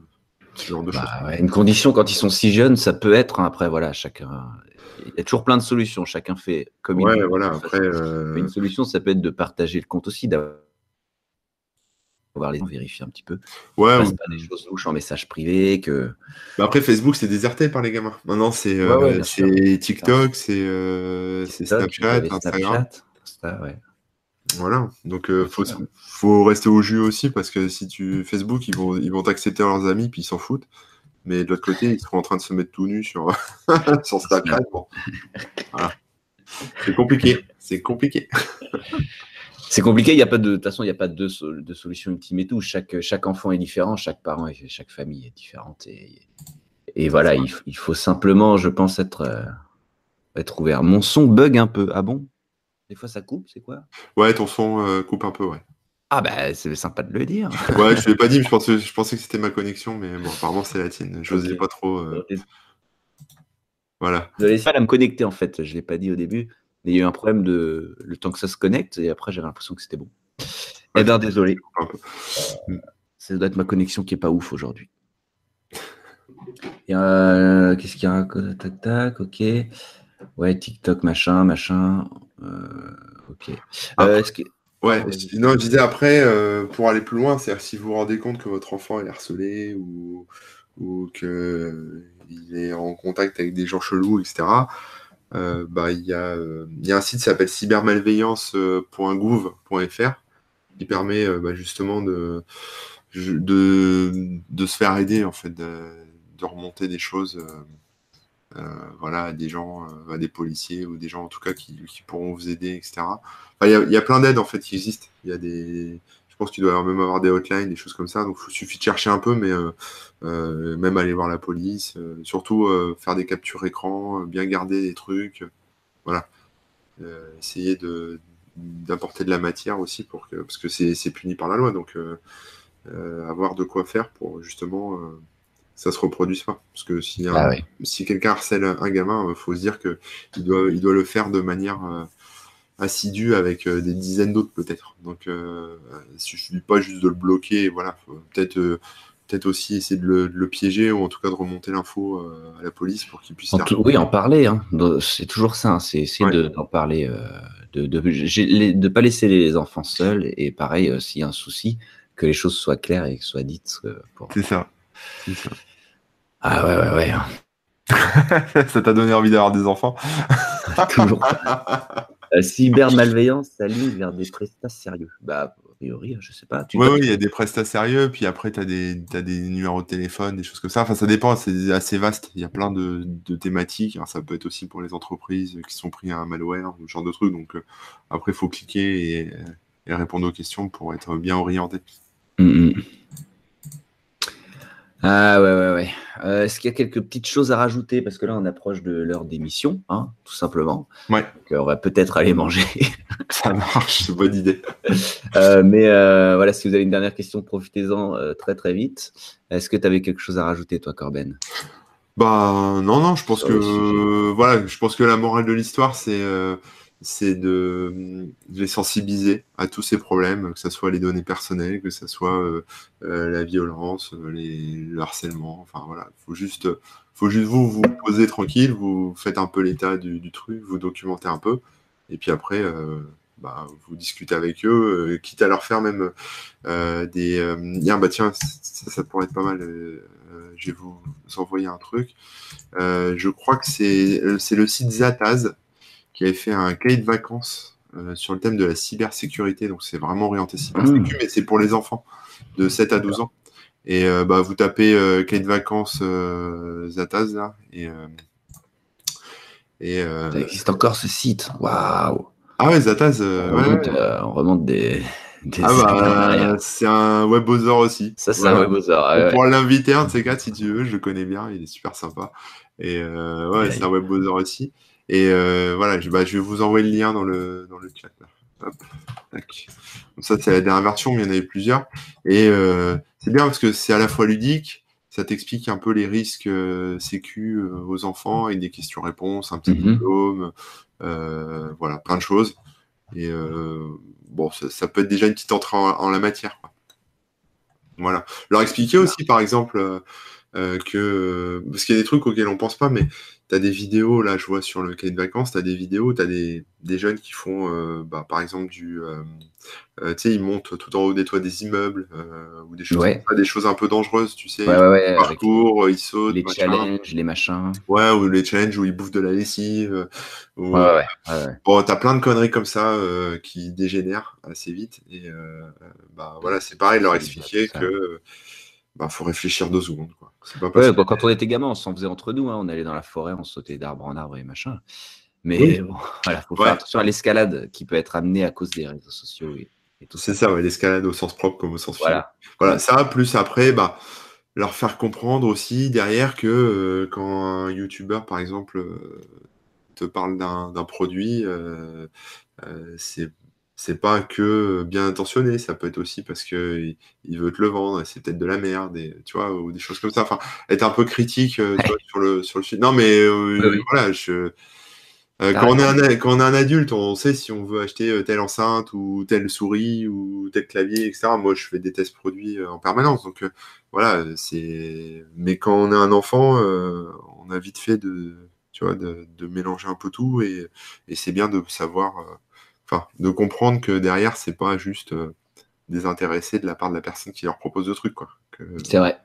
ce genre de bah choses. une condition quand ils sont si jeunes, ça peut être. Hein, après, voilà, chacun il y a toujours plein de solutions. Chacun fait comme il veut. voilà. Après, euh, Une solution, ça peut être de partager le compte aussi, d'avoir les vérifier un petit peu. Ouais. Pas des choses louches en message privé. Que... Mais après, Facebook, c'est déserté par les gamins. Maintenant, c'est euh, TikTok, c'est euh, Snapchat, Instagram. Voilà, donc faut, faut, rester au jus aussi parce que si tu Facebook, ils vont ils vont t'accepter leurs amis puis ils s'en foutent. Mais de l'autre côté, ils seront en train de se mettre tout nus sur, sur Snapchat. C'est compliqué. C'est compliqué. C'est compliqué, il y a pas de, de toute façon, il n'y a pas de, de, solution ultime et tout. Chaque, chaque enfant est différent, chaque parent et chaque famille est différente. Et, et voilà, il, il, faut simplement, je pense, être, euh, être ouvert. Mon son bug un peu. Ah bon? Des fois, ça coupe, c'est quoi? Ouais, ton son euh, coupe un peu, ouais. Ah bah c'est sympa de le dire. Ouais, je l'ai pas dit, mais je pensais, je pensais que c'était ma connexion, mais bon, apparemment c'est la tienne. Je n'osais pas trop. Euh... Voilà. J'avais pas à me connecter en fait, je l'ai pas dit au début, mais il y a eu un problème de le temps que ça se connecte et après j'avais l'impression que c'était bon. eh bien désolé. Euh, ça doit être ma connexion qui est pas ouf aujourd'hui. Euh, qu'est-ce qu'il y a? Tac tac, ok. Ouais, TikTok, machin, machin. Euh, ok. Que... Ouais, non, je disais après, pour aller plus loin, c'est-à-dire si vous vous rendez compte que votre enfant est harcelé ou, ou qu'il est en contact avec des gens chelous, etc., euh, bah, il y, a, un site qui s'appelle cybermalveillance.gouv.fr qui permet euh, bah, justement de, se faire aider, en fait, de, remonter des choses. voilà, à des gens, à des policiers ou des gens en tout cas qui, qui pourront vous aider, etc il y, a plein d'aides en fait qui existent. Il y a des, je pense qu'il doit même avoir des hotlines, des choses comme ça. Donc il suffit de chercher un peu, mais euh, euh, même aller voir la police, euh, surtout faire des captures écran, bien garder des trucs, voilà. essayer de d'apporter de la matière aussi pour que parce que c'est puni par la loi, donc avoir de quoi faire pour justement ça se reproduise pas. Parce que si, ah si quelqu'un harcèle un gamin, il faut se dire que il doit, il doit le faire de manière assidu avec euh, des dizaines d'autres peut-être. Donc euh, il suffit pas juste de le bloquer, voilà, peut-être euh, peut-être aussi essayer de le, piéger ou en tout cas de remonter l'info à la police pour qu'il puisse. En oui, en parler, hein. c'est toujours ça, hein. c'est essayer d'en parler, de ne pas laisser les enfants seuls et pareil, s'il y a un souci, que les choses soient claires et soient dites. C'est ça. Ah ouais, ouais, ouais. Hein. ça t'a donné envie d'avoir des enfants? Toujours. Euh, cybermalveillance, ça ligne vers des prestats sérieux. Bah, a priori, je sais pas. Oui, il y a des prestats sérieux, puis après, tu as, des numéros de téléphone, des choses comme ça. Enfin, ça dépend, c'est assez vaste. Il y a plein de, thématiques. ça peut être aussi pour les entreprises qui sont pris à un malware, ce genre de trucs. Donc, euh, après, il faut cliquer et, répondre aux questions pour être bien orienté. Hum, hum. Ah ouais, ouais, ouais. Euh, est-ce qu'il y a quelques petites choses à rajouter? Parce que là, on approche de l'heure d'émission, hein, tout simplement. Ouais. Donc, on va peut-être aller manger. Ça marche, c'est une bonne idée. Euh, mais euh, voilà, si vous avez une dernière question, profitez-en très très vite. Est-ce que tu avais quelque chose à rajouter, toi, Corben? Bah non, non, je pense que voilà, je pense que la morale de l'histoire, c'est c'est de, les sensibiliser à tous ces problèmes, que ce soit les données personnelles, que ce soit euh, euh, la violence, euh, le harcèlement. Enfin voilà, faut juste, faut juste vous vous poser tranquille, vous faites un peu l'état du, truc, vous documentez un peu, et puis après, bah, vous discutez avec eux, quitte à leur faire même des. Bah tiens, ça, ça, pourrait être pas mal. je vais vous envoyer un truc. je crois que c'est le site Zataz qui avait fait un cahier de vacances sur le thème de la cybersécurité. Donc c'est vraiment orienté cybersécurité, mmh. mais c'est pour les enfants de 7 à 12 ans. Et euh, bah, vous tapez euh, de vacances euh, Zataz là. Et, euh, et, Ça existe encore ce site. Waouh! Ah ouais, Zataz. On, remonte, on, remonte, des. ah bah, c'est un webbrowser aussi. Ça, c'est un. Ouais, pour l'inviter, un de ces quatre, si tu veux, je le connais bien, il est super sympa. Et ouais, c'est un webbrowser aussi. Et voilà, je, bah, je, vais vous envoyer le lien dans le, dans le chat. Là. Hop, ça, c'est la dernière version, mais il y en avait plusieurs. Et euh, c'est bien parce que c'est à la fois ludique, ça t'explique un peu les risques euh, sécu euh, aux enfants avec des questions-réponses, un petit mm-hmm. diplôme, voilà, plein de choses. Et bon, ça, peut être déjà une petite entrée en, la matière. Voilà. Leur expliquer aussi, par exemple, que. Parce qu'il y a des trucs auxquels on pense pas, mais tu as des vidéos, là, je vois sur le cahier de vacances, tu as des vidéos, tu as des, des, jeunes qui font, euh, bah, par exemple, du. Euh, euh, tu sais, ils montent tout en haut des toits des immeubles, ou des choses, des choses un peu dangereuses, tu sais. Ouais, parcours, ils sautent. Les challenges, les machins. Ouais, ou les challenges où ils bouffent de la lessive. Ou, ouais, Bon, tu as plein de conneries comme ça qui dégénèrent assez vite. Et bah, voilà, c'est pareil leur expliquer que bah, faut réfléchir deux secondes. Quoi. Pas quand on était gamin, on s'en faisait entre nous. Hein. On allait dans la forêt, on sautait d'arbre en arbre et machin. Mais bon, voilà, faut faire attention à l'escalade qui peut être amenée à cause des réseaux sociaux et, tout C'est ça, l'escalade au sens propre comme au sens voilà. Voilà, ça, plus après, bah, leur faire comprendre aussi derrière que euh, quand un YouTuber, par exemple, euh, te parle d'un produit, euh, c'est c'est pas que bien intentionné, ça peut être aussi parce que il veut te le vendre, c'est peut-être de la merde, tu vois, ou des choses comme ça. Enfin, être un peu critique euh, sur le sur le Non, mais euh, voilà, je, euh, quand, on est un, quand on est un adulte, on sait si on veut acheter telle enceinte ou telle souris ou tel clavier, etc. Moi, je fais des tests produits en permanence, donc voilà, c'est. Mais quand on est un enfant, on a vite fait de, tu vois, de, de mélanger un peu tout et, et c'est bien de savoir enfin, de comprendre que derrière, c'est pas juste euh, désintéressé de la part de la personne qui leur propose le truc, quoi. C'est vrai.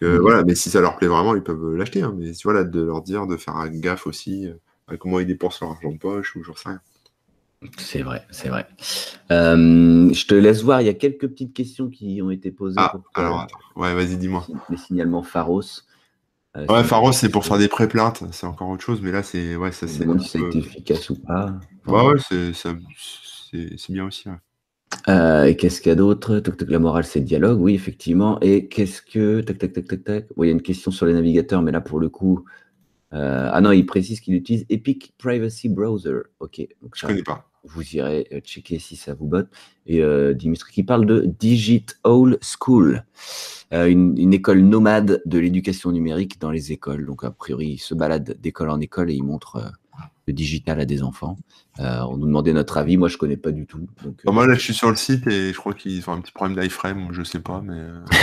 Que, Voilà, mais si ça leur plaît vraiment, ils peuvent l'acheter. Hein. mais voilà, de leur dire de faire un gaffe aussi euh, à comment ils dépensent leur argent de poche ou j'en sais rien. C'est vrai, c'est vrai. Euh, je te laisse voir, il y a quelques petites questions qui ont été posées. Ah, alors attends, ouais, vas-y, dis-moi. Les signalements Pharos. ouais, Pharos, c'est pour faire des pré-plaintes, c'est encore autre chose, mais là, c'est. Ouais, ça, c'est. Si été efficace ou pas. Ouais, ouais, c'est bien aussi. Euh, et qu'est-ce qu'il y a d'autre? La morale, c'est le dialogue, oui, effectivement. Et qu'est-ce que. Tac, tac, tac, tac, tac? il y a une question sur les navigateurs, mais là, pour le coup. Euh, ah non, il précise qu'il utilise Epic Privacy Browser. Ok. Donc Je connais pas. Vous irez euh, checker si ça vous botte. Et Dimitri qui parle de Digital School, une, une, école nomade de l'éducation numérique dans les écoles. Donc, a priori, il se balade d'école en école et il montre le digital à des enfants. Euh, on nous demandait notre avis. Moi, je connais pas du tout. Donc, euh, moi, là, je suis sur le site et je crois qu'ils ont un petit problème d'iFrame, je sais pas, mais.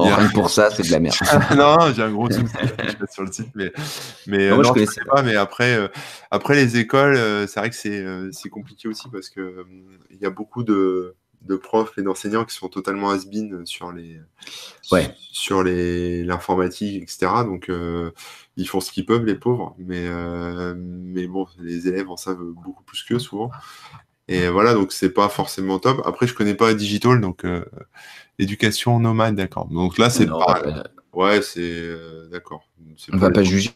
Oh, rien pour ça, c'est de la merde. non, j'ai un gros souci sur le site, mais mais moi, je, connaissais pas. Mais après, après les écoles, c'est vrai que c'est compliqué aussi parce que il y a beaucoup de de profs et d'enseignants qui sont totalement has sur les sur les l'informatique etc donc ils font ce qu'ils peuvent, les pauvres, mais, euh, mais bon, les élèves en savent beaucoup plus qu'eux souvent. Et voilà, donc c'est pas forcément top. Après, je connais pas digital, donc euh, éducation nomade, d'accord. Donc là, c'est pas. Ouais, c'est euh, d'accord. On va pas juger.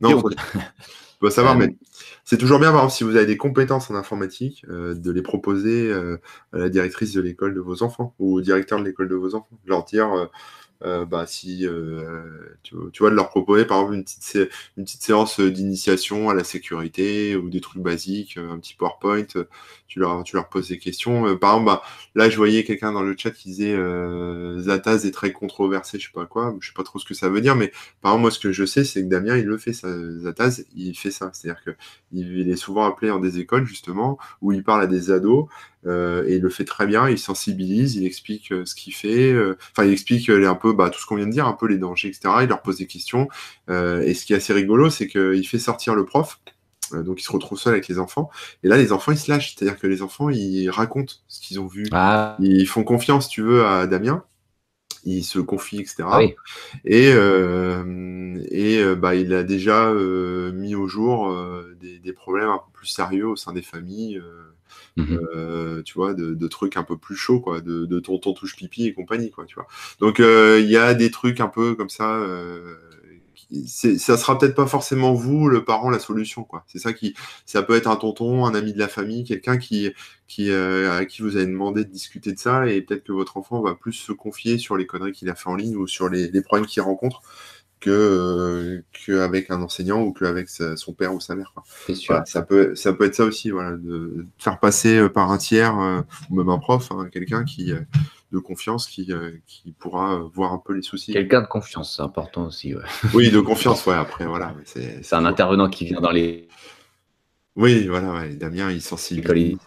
Non, faut... faut savoir, mais c'est toujours bien, par exemple, si vous avez des compétences en informatique, de les proposer à la directrice de l'école de vos enfants ou au directeur de l'école de vos enfants. Leur dire euh, bah, si euh, tu, vois, de leur proposer par exemple une petite, une petite séance d'initiation à la sécurité ou des trucs basiques, un petit PowerPoint, tu leur, tu leur poses des questions. Euh, par exemple, bah, là, je voyais quelqu'un dans le chat qui disait Zataz est très controversé, je sais pas quoi, je sais pas trop ce que ça veut dire, mais par exemple, moi, ce que je sais, c'est que Damien, il le fait, ça, Zataz, il fait ça. C'est-à-dire que il est souvent appelé dans des écoles, justement, où il parle à des ados, euh, et il le fait très bien, il sensibilise, il explique euh, ce qu'il fait, euh, enfin il explique un peu bah, tout ce qu'on vient de dire, un peu les dangers, etc. Il leur pose des questions. et ce qui est assez rigolo, c'est qu'il fait sortir le prof donc ils se retrouvent seuls avec les enfants. Et là, les enfants, ils se lâchent. C'est-à-dire que les enfants, ils racontent ce qu'ils ont vu. Ah. Ils font confiance, tu veux, à Damien. Ils se confient, etc. Ah oui. Et, euh, et euh, bah, il a déjà euh, mis au jour euh, des, des problèmes un peu plus sérieux au sein des familles. euh, Mhm. euh, tu vois, de, de trucs un peu plus chauds, quoi, de, de tonton touche pipi et compagnie, quoi, tu vois. Donc euh, il y a des trucs un peu comme ça. Euh, ça sera peut-être pas forcément vous, le parent, la solution, quoi. C'est ça qui, ça peut être un tonton, un ami de la famille, quelqu'un qui, qui, euh, à qui vous avez demandé de discuter de ça, et peut-être que votre enfant va plus se confier sur les conneries qu'il a fait en ligne ou sur les, les problèmes qu'il rencontre que euh, qu'avec un enseignant ou qu'avec son père ou sa mère. Quoi. Sûr. Voilà, ça peut ça peut être ça aussi, voilà, de faire passer euh, par un tiers euh, ou même un prof, hein, quelqu'un qui de confiance qui euh, qui pourra voir un peu les soucis. Quelqu'un de confiance, c'est important aussi. ouais. Oui, de confiance, ouais. Après, voilà, c'est un intervenant qui vient dans les Oui, voilà, ouais. Damien, il sensibilise.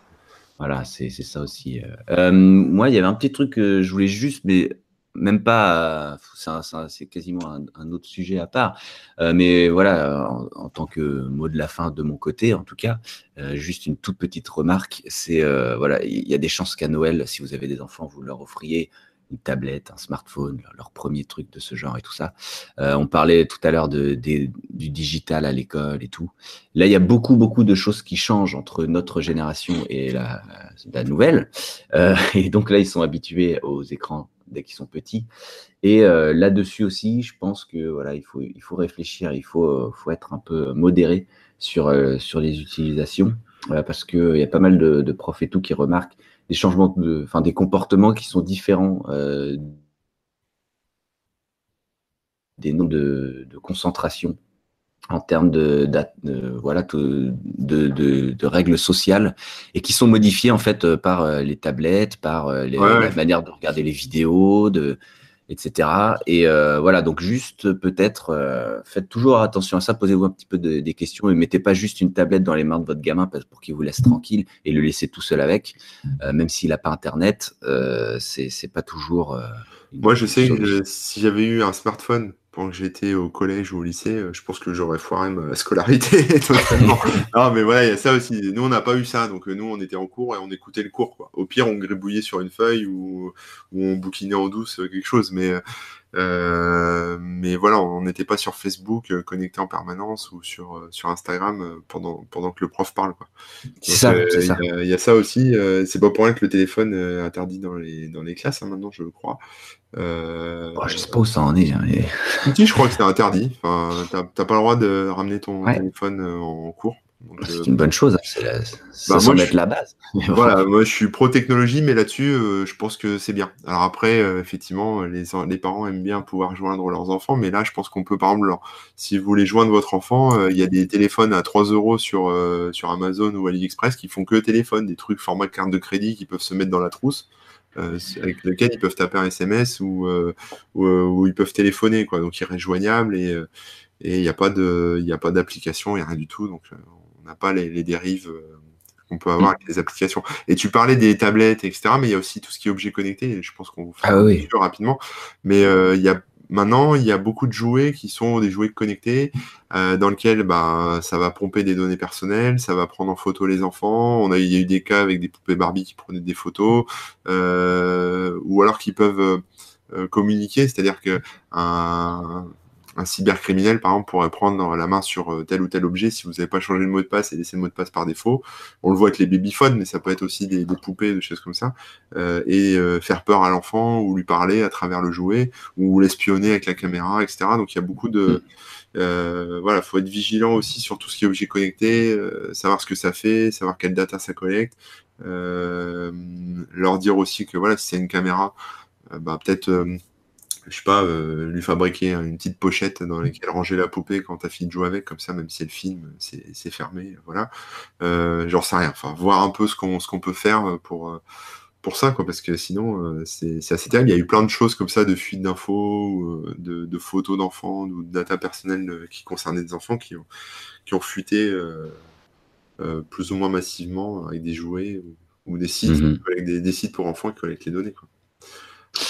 Voilà, c'est c'est ça aussi. euh. Euh, moi, il y avait un petit truc que je voulais juste, mais même pas. euh, c'est quasiment un, autre sujet à part. Euh, mais voilà, en, tant que mot de la fin de mon côté, en tout cas, euh, juste une toute petite remarque. C'est voilà, il y a des chances qu'à Noël, si vous avez des enfants, vous leur offriez une tablette, un smartphone, leur, premier truc de ce genre et tout ça. On parlait tout à l'heure du digital à l'école et tout. Là, il y a beaucoup, beaucoup de choses qui changent entre notre génération et la, nouvelle. Et donc là, ils sont habitués aux écrans dès qu'ils sont petits. Et euh, là-dessus aussi, je pense que voilà, il faut, il faut réfléchir, il faut, euh, faut être un peu modéré sur, euh, sur les utilisations, parce qu'il y a pas mal de, profs et tout qui remarquent des changements, de, des comportements qui sont différents des noms de, de concentration en termes de, d'at- de- voilà de, de, de- de règles sociales et qui sont modifiées en fait euh, par euh, les tablettes, par euh, les- Ouais, la manière de regarder les vidéos, de etc. Et euh, voilà, donc juste peut-être euh, faites toujours attention à ça, posez-vous un petit peu de- des questions et mettez pas juste une tablette dans les mains de votre gamin pour qu'il vous laisse tranquille et le laisser tout seul avec, Euh, même s'il n'a pas internet, c'est pas toujours. Moi, je sais que si j'avais eu un smartphone pendant que j'étais au collège ou au lycée, euh, je pense que j'aurais foiré ma scolarité totalement. non, mais voilà, il y a ça aussi. Nous, on n'a pas eu ça, donc euh, nous, on était en cours et on écoutait le cours. Quoi. Au pire, on gribouillait sur une feuille ou, ou on bouquinait en douce euh, quelque chose, mais euh, mais voilà, on n'était pas sur Facebook euh, connecté en permanence ou sur euh, sur Instagram pendant pendant que le prof parle. Quoi. C'est ça, euh, c'est Il ça. y, a- il y a ça aussi. euh, c'est pas pour rien que le téléphone est interdit dans les dans les classes hein, maintenant, je crois. Euh, Bon, je sais pas où ça en est. hein, mais- si, je crois que c'est interdit. Enfin, t'as t'as pas le droit de ramener ton Ouais. téléphone en cours. Donc, euh, C'est une bonne chose. hein, C'est la, ça Bah, moi, semble je être suis- la base. Voilà, moi je suis pro technologie, mais là-dessus, euh, je pense que c'est bien. Alors après, euh, effectivement, les, les parents aiment bien pouvoir joindre leurs enfants, mais là, je pense qu'on peut, par exemple, leur- si vous voulez joindre votre enfant, il y a des téléphones à 3 euros sur, sur Amazon ou AliExpress qui font que téléphone, des trucs format carte de crédit qui peuvent se mettre dans la trousse. avec lequel ils peuvent taper un SMS ou, ou, ou ils peuvent téléphoner quoi donc il reste joignable et il n'y a pas de il a pas d'application il n'y a rien du tout donc on n'a pas les, les dérives euh, qu'on peut avoir avec les applications et tu parlais des tablettes etc mais il y a aussi tout ce qui est objet connecté je pense qu'on vous fait Ah oui. plus rapidement mais euh, il y a Maintenant, il y a beaucoup de jouets qui sont des jouets connectés, euh, dans lesquels bah, ça va pomper des données personnelles, ça va prendre en photo les enfants. On a, il y a eu des cas avec des poupées Barbie qui prenaient des photos, euh, ou alors qui peuvent communiquer, c'est-à-dire que un, un cybercriminel, par exemple, pourrait prendre la main sur euh, tel ou tel objet si vous n'avez pas changé le mot de passe et laissé le mot de passe par défaut. On le voit avec les babyphones, mais ça peut être aussi des, des poupées, des choses comme ça, euh, et euh, faire peur à l'enfant ou lui parler à travers le jouet ou l'espionner avec la caméra, etc. Donc il y a beaucoup de euh, voilà, faut être vigilant aussi sur tout ce qui est objet connecté, euh, savoir ce que ça fait, savoir quelle data ça collecte, euh, leur dire aussi que voilà, si c'est une caméra, euh, bah peut-être euh, je sais pas, euh, lui fabriquer une petite pochette dans laquelle ranger la poupée quand ta fille joue avec, comme ça, même si elle filme, c'est fermé, voilà. Euh, J'en sais rien. Enfin, voir un peu ce qu'on peut faire pour euh, pour ça, quoi, parce que sinon, euh, c'est assez terrible. Il y a eu plein de choses comme ça, de fuites d'infos, de, de photos d'enfants, ou de data personnelle qui concernaient des enfants qui ont, qui ont fuité euh, plus ou moins massivement avec des jouets ou, ou des sites, Mhm. qui collectent des, des sites pour enfants qui collectent les données. Quoi.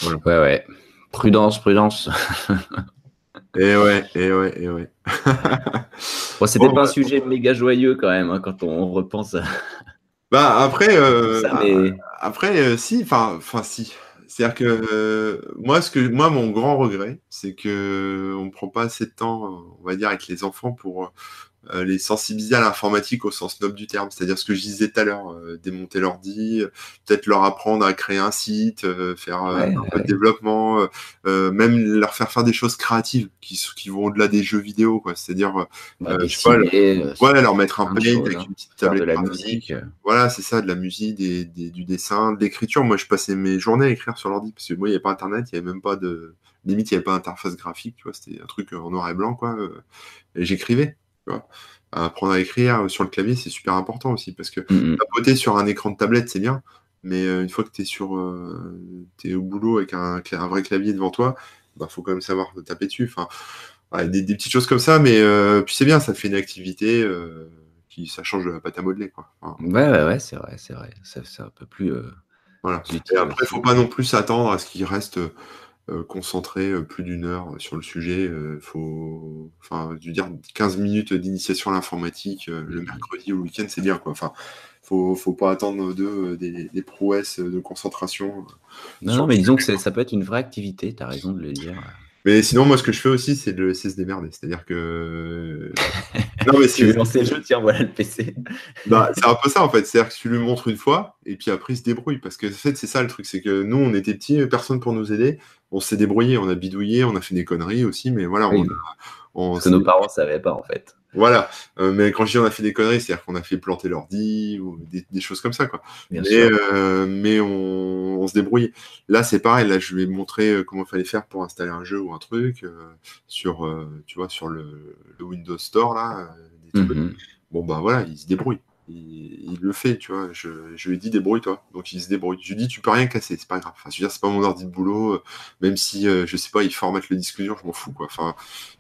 Voilà. Ouais, ouais. Prudence, prudence. Et ouais, et ouais, et ouais. Bon, C'était pas un sujet méga joyeux quand même, hein, quand on repense à. Bah après, euh, Ça, mais- après euh, si, enfin, enfin si. C'est-à-dire que euh, moi, ce que moi, mon grand regret, c'est que on ne prend pas assez de temps, on va dire, avec les enfants pour les sensibiliser à l'informatique au sens noble du terme. C'est-à-dire ce que je disais tout à l'heure, euh, démonter l'ordi, euh, peut-être leur apprendre à créer un site, euh, faire euh, Ouais, un peu de développement, euh, euh, même leur faire faire des choses créatives qui, vont au-delà des jeux vidéo, quoi. C'est-à-dire, euh, bah, Euh, je sais pas, dessiner, euh, ouais, leur mettre un paint avec hein. une petite faire de tablette la musique. euh. Voilà, c'est ça, de la musique, des, des- du dessin, de l'écriture. Moi, je passais mes journées à écrire sur l'ordi parce que moi, il n'y avait pas Internet, il n'y avait même pas de. Limite, il n'y avait pas d'interface graphique, tu vois, c'était un truc en noir et blanc, quoi. euh, Et j'écrivais, tu vois. Apprendre à écrire sur le clavier, c'est super important aussi parce que Mm, mm. tapoter sur un écran de tablette, c'est bien, mais euh, une fois que tu es sur. euh, t'es au boulot avec un, un vrai clavier devant toi, bah, faut quand même savoir taper dessus. Enfin, ouais, des, des petites choses comme ça, mais euh, puis c'est bien, ça fait une activité. euh, qui, ça change de la pâte à modeler, quoi. Enfin, Ouais, ouais, ouais, c'est vrai, c'est vrai. Ça, c'est un peu plus. euh, Voilà. Et après, il aussi. faut pas non plus s'attendre à ce qu'il reste euh, concentré euh, plus d'une heure sur le sujet. Euh, faut, enfin, je veux dire, 15 minutes d'initiation à l'informatique euh, le Mhm. mercredi ou le week-end, c'est bien, quoi. Enfin, faut, faut pas attendre d'eux euh, des, des prouesses de concentration. Non, mais disons que ça peut être une vraie activité, tu as raison de le dire. Mais sinon, moi, ce que je fais aussi, c'est de laisser se démerder. C'est-à-dire que. non, mais Si tu veux c'est lancer le jeu, tiens, voilà le PC. bah, c'est un peu ça, en fait. C'est-à-dire que tu lui montres une fois, et puis après, il se débrouille. Parce que, en fait, c'est ça le truc. C'est que nous, on était petits, personne pour nous aider. On s'est débrouillé, on a bidouillé, on a fait des conneries aussi, mais voilà, Oui, on, a- on Parce que nos parents ne savaient pas, en fait. Voilà. Euh, mais quand je dis on a fait des conneries, c'est-à-dire qu'on a fait planter l'ordi ou des, des choses comme ça, quoi. Bien mais sûr. euh, mais on, on se débrouille. Là, c'est pareil. Là, je lui ai montré euh, comment il fallait faire pour installer un jeu ou un truc euh, sur, tu vois, sur le, le Windows Store là. des trucs. Mhm. Bon bah voilà, il se débrouille. Il, il le fait, tu vois. Je, je lui ai dit débrouille-toi. Donc il se débrouille. Je lui dit tu peux rien casser, c'est pas grave. Enfin, je veux dire, c'est pas mon ordi de boulot. euh, Même si euh, je sais pas, il formate le disque dur, je m'en fous quoi. Enfin,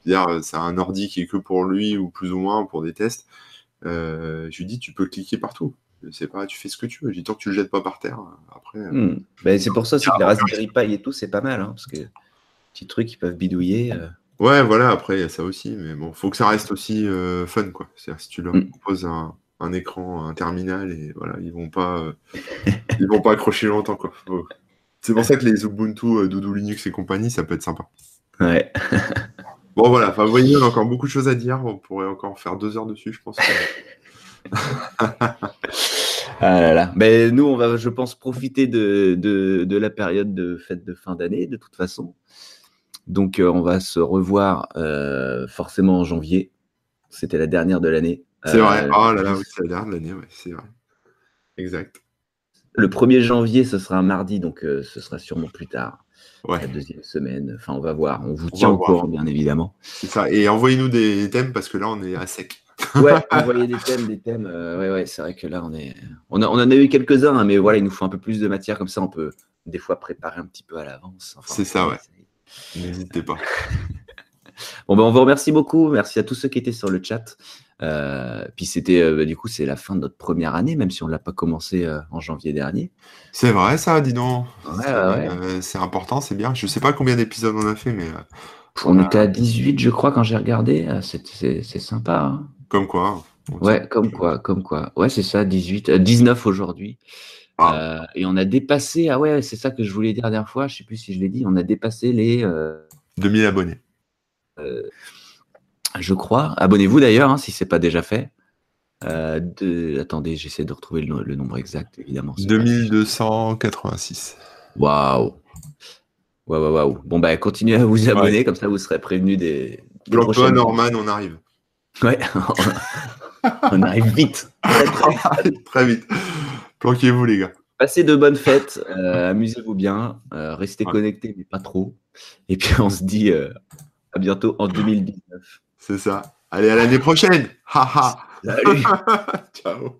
dire, euh, c'est un ordi qui est que pour lui ou plus ou moins pour des tests. Euh, je lui dis tu peux cliquer partout. Je sais pas, tu fais ce que tu veux. Je dis tant que tu le jettes pas par terre. Après. euh, Mhm. Ben, c'est pour ça aussi que les Ah, Raspberry Pi et tout, c'est pas mal. hein, parce que petits trucs qui peuvent bidouiller. Ouais, voilà, après, il y a ça aussi, mais bon, faut que ça reste aussi fun, quoi. C'est-à-dire, si tu leur Mm. proposes un, un écran, un terminal, et voilà, ils vont pas, euh, ils vont pas accrocher longtemps, quoi. C'est pour ça que les Ubuntu, euh, Doudou Linux et compagnie, ça peut être sympa. Ouais. Bon, voilà, enfin, vous voyez, on a encore beaucoup de choses à dire, on pourrait encore faire deux heures dessus, je pense. Ah là là. Ben, nous, on va, je pense, profiter de, de, de la période de fête de fin d'année, de toute façon. Donc, euh, on va se revoir euh, forcément en janvier. C'était la dernière de l'année. C'est vrai, Euh, oh là là, oui, c'est la dernière de l'année, ouais, c'est vrai. Exact. Le 1er janvier, ce sera un mardi, donc euh, ce sera sûrement plus tard, Ouais, la deuxième semaine. Enfin, on va voir. On vous On tient au courant, bien évidemment. c'est ça. Et envoyez-nous des thèmes, parce que là, on est à sec. Ouais, envoyer des thèmes, des thèmes. euh, ouais, ouais, c'est vrai que là, on est. On, a- on en a eu quelques-uns, hein, mais voilà, il nous faut un peu plus de matière, comme ça, on peut des fois préparer un petit peu à l'avance. Enfin, C'est ça, ouais. N'hésitez pas. Bon, ben, on vous remercie beaucoup. Merci à tous ceux qui étaient sur le chat. Euh, puis c'était, euh, bah, du coup, c'est la fin de notre première année, même si on ne l'a pas commencé euh, en janvier dernier. C'est vrai, ça, dis donc. Ouais, C'est- ouais. c'est important, c'est bien. Je sais pas combien d'épisodes on a fait, mais On était à 18, je crois, quand j'ai regardé. C'est sympa. hein. comme quoi. Ouais, comme quoi, comme quoi. Ouais, c'est ça, 18, euh, 19 aujourd'hui. Ah. Et on a dépassé, ah ouais, c'est ça que je voulais dire la dernière fois, je sais plus si je l'ai dit, on a dépassé les, euh, 2000 abonnés. Je crois, abonnez-vous d'ailleurs, hein, si c'est pas déjà fait. Euh, de... Attendez, j'essaie de retrouver le, no- le nombre exact, évidemment. c'est pas- 2286. Waouh! Waouh, waouh, waouh. Bon, bah, continuez à vous abonner, comme ça vous serez prévenus des. des prochaines- Norman, on arrive. Ouais, on arrive vite. Très, très vite. Très vite. Planquez-vous, les gars. Passez de bonnes fêtes, euh, amusez-vous bien, euh, restez Ouais. connectés, mais pas trop. Et puis on se dit à bientôt en 2019. C'est ça. Allez, à l'année prochaine. Ciao.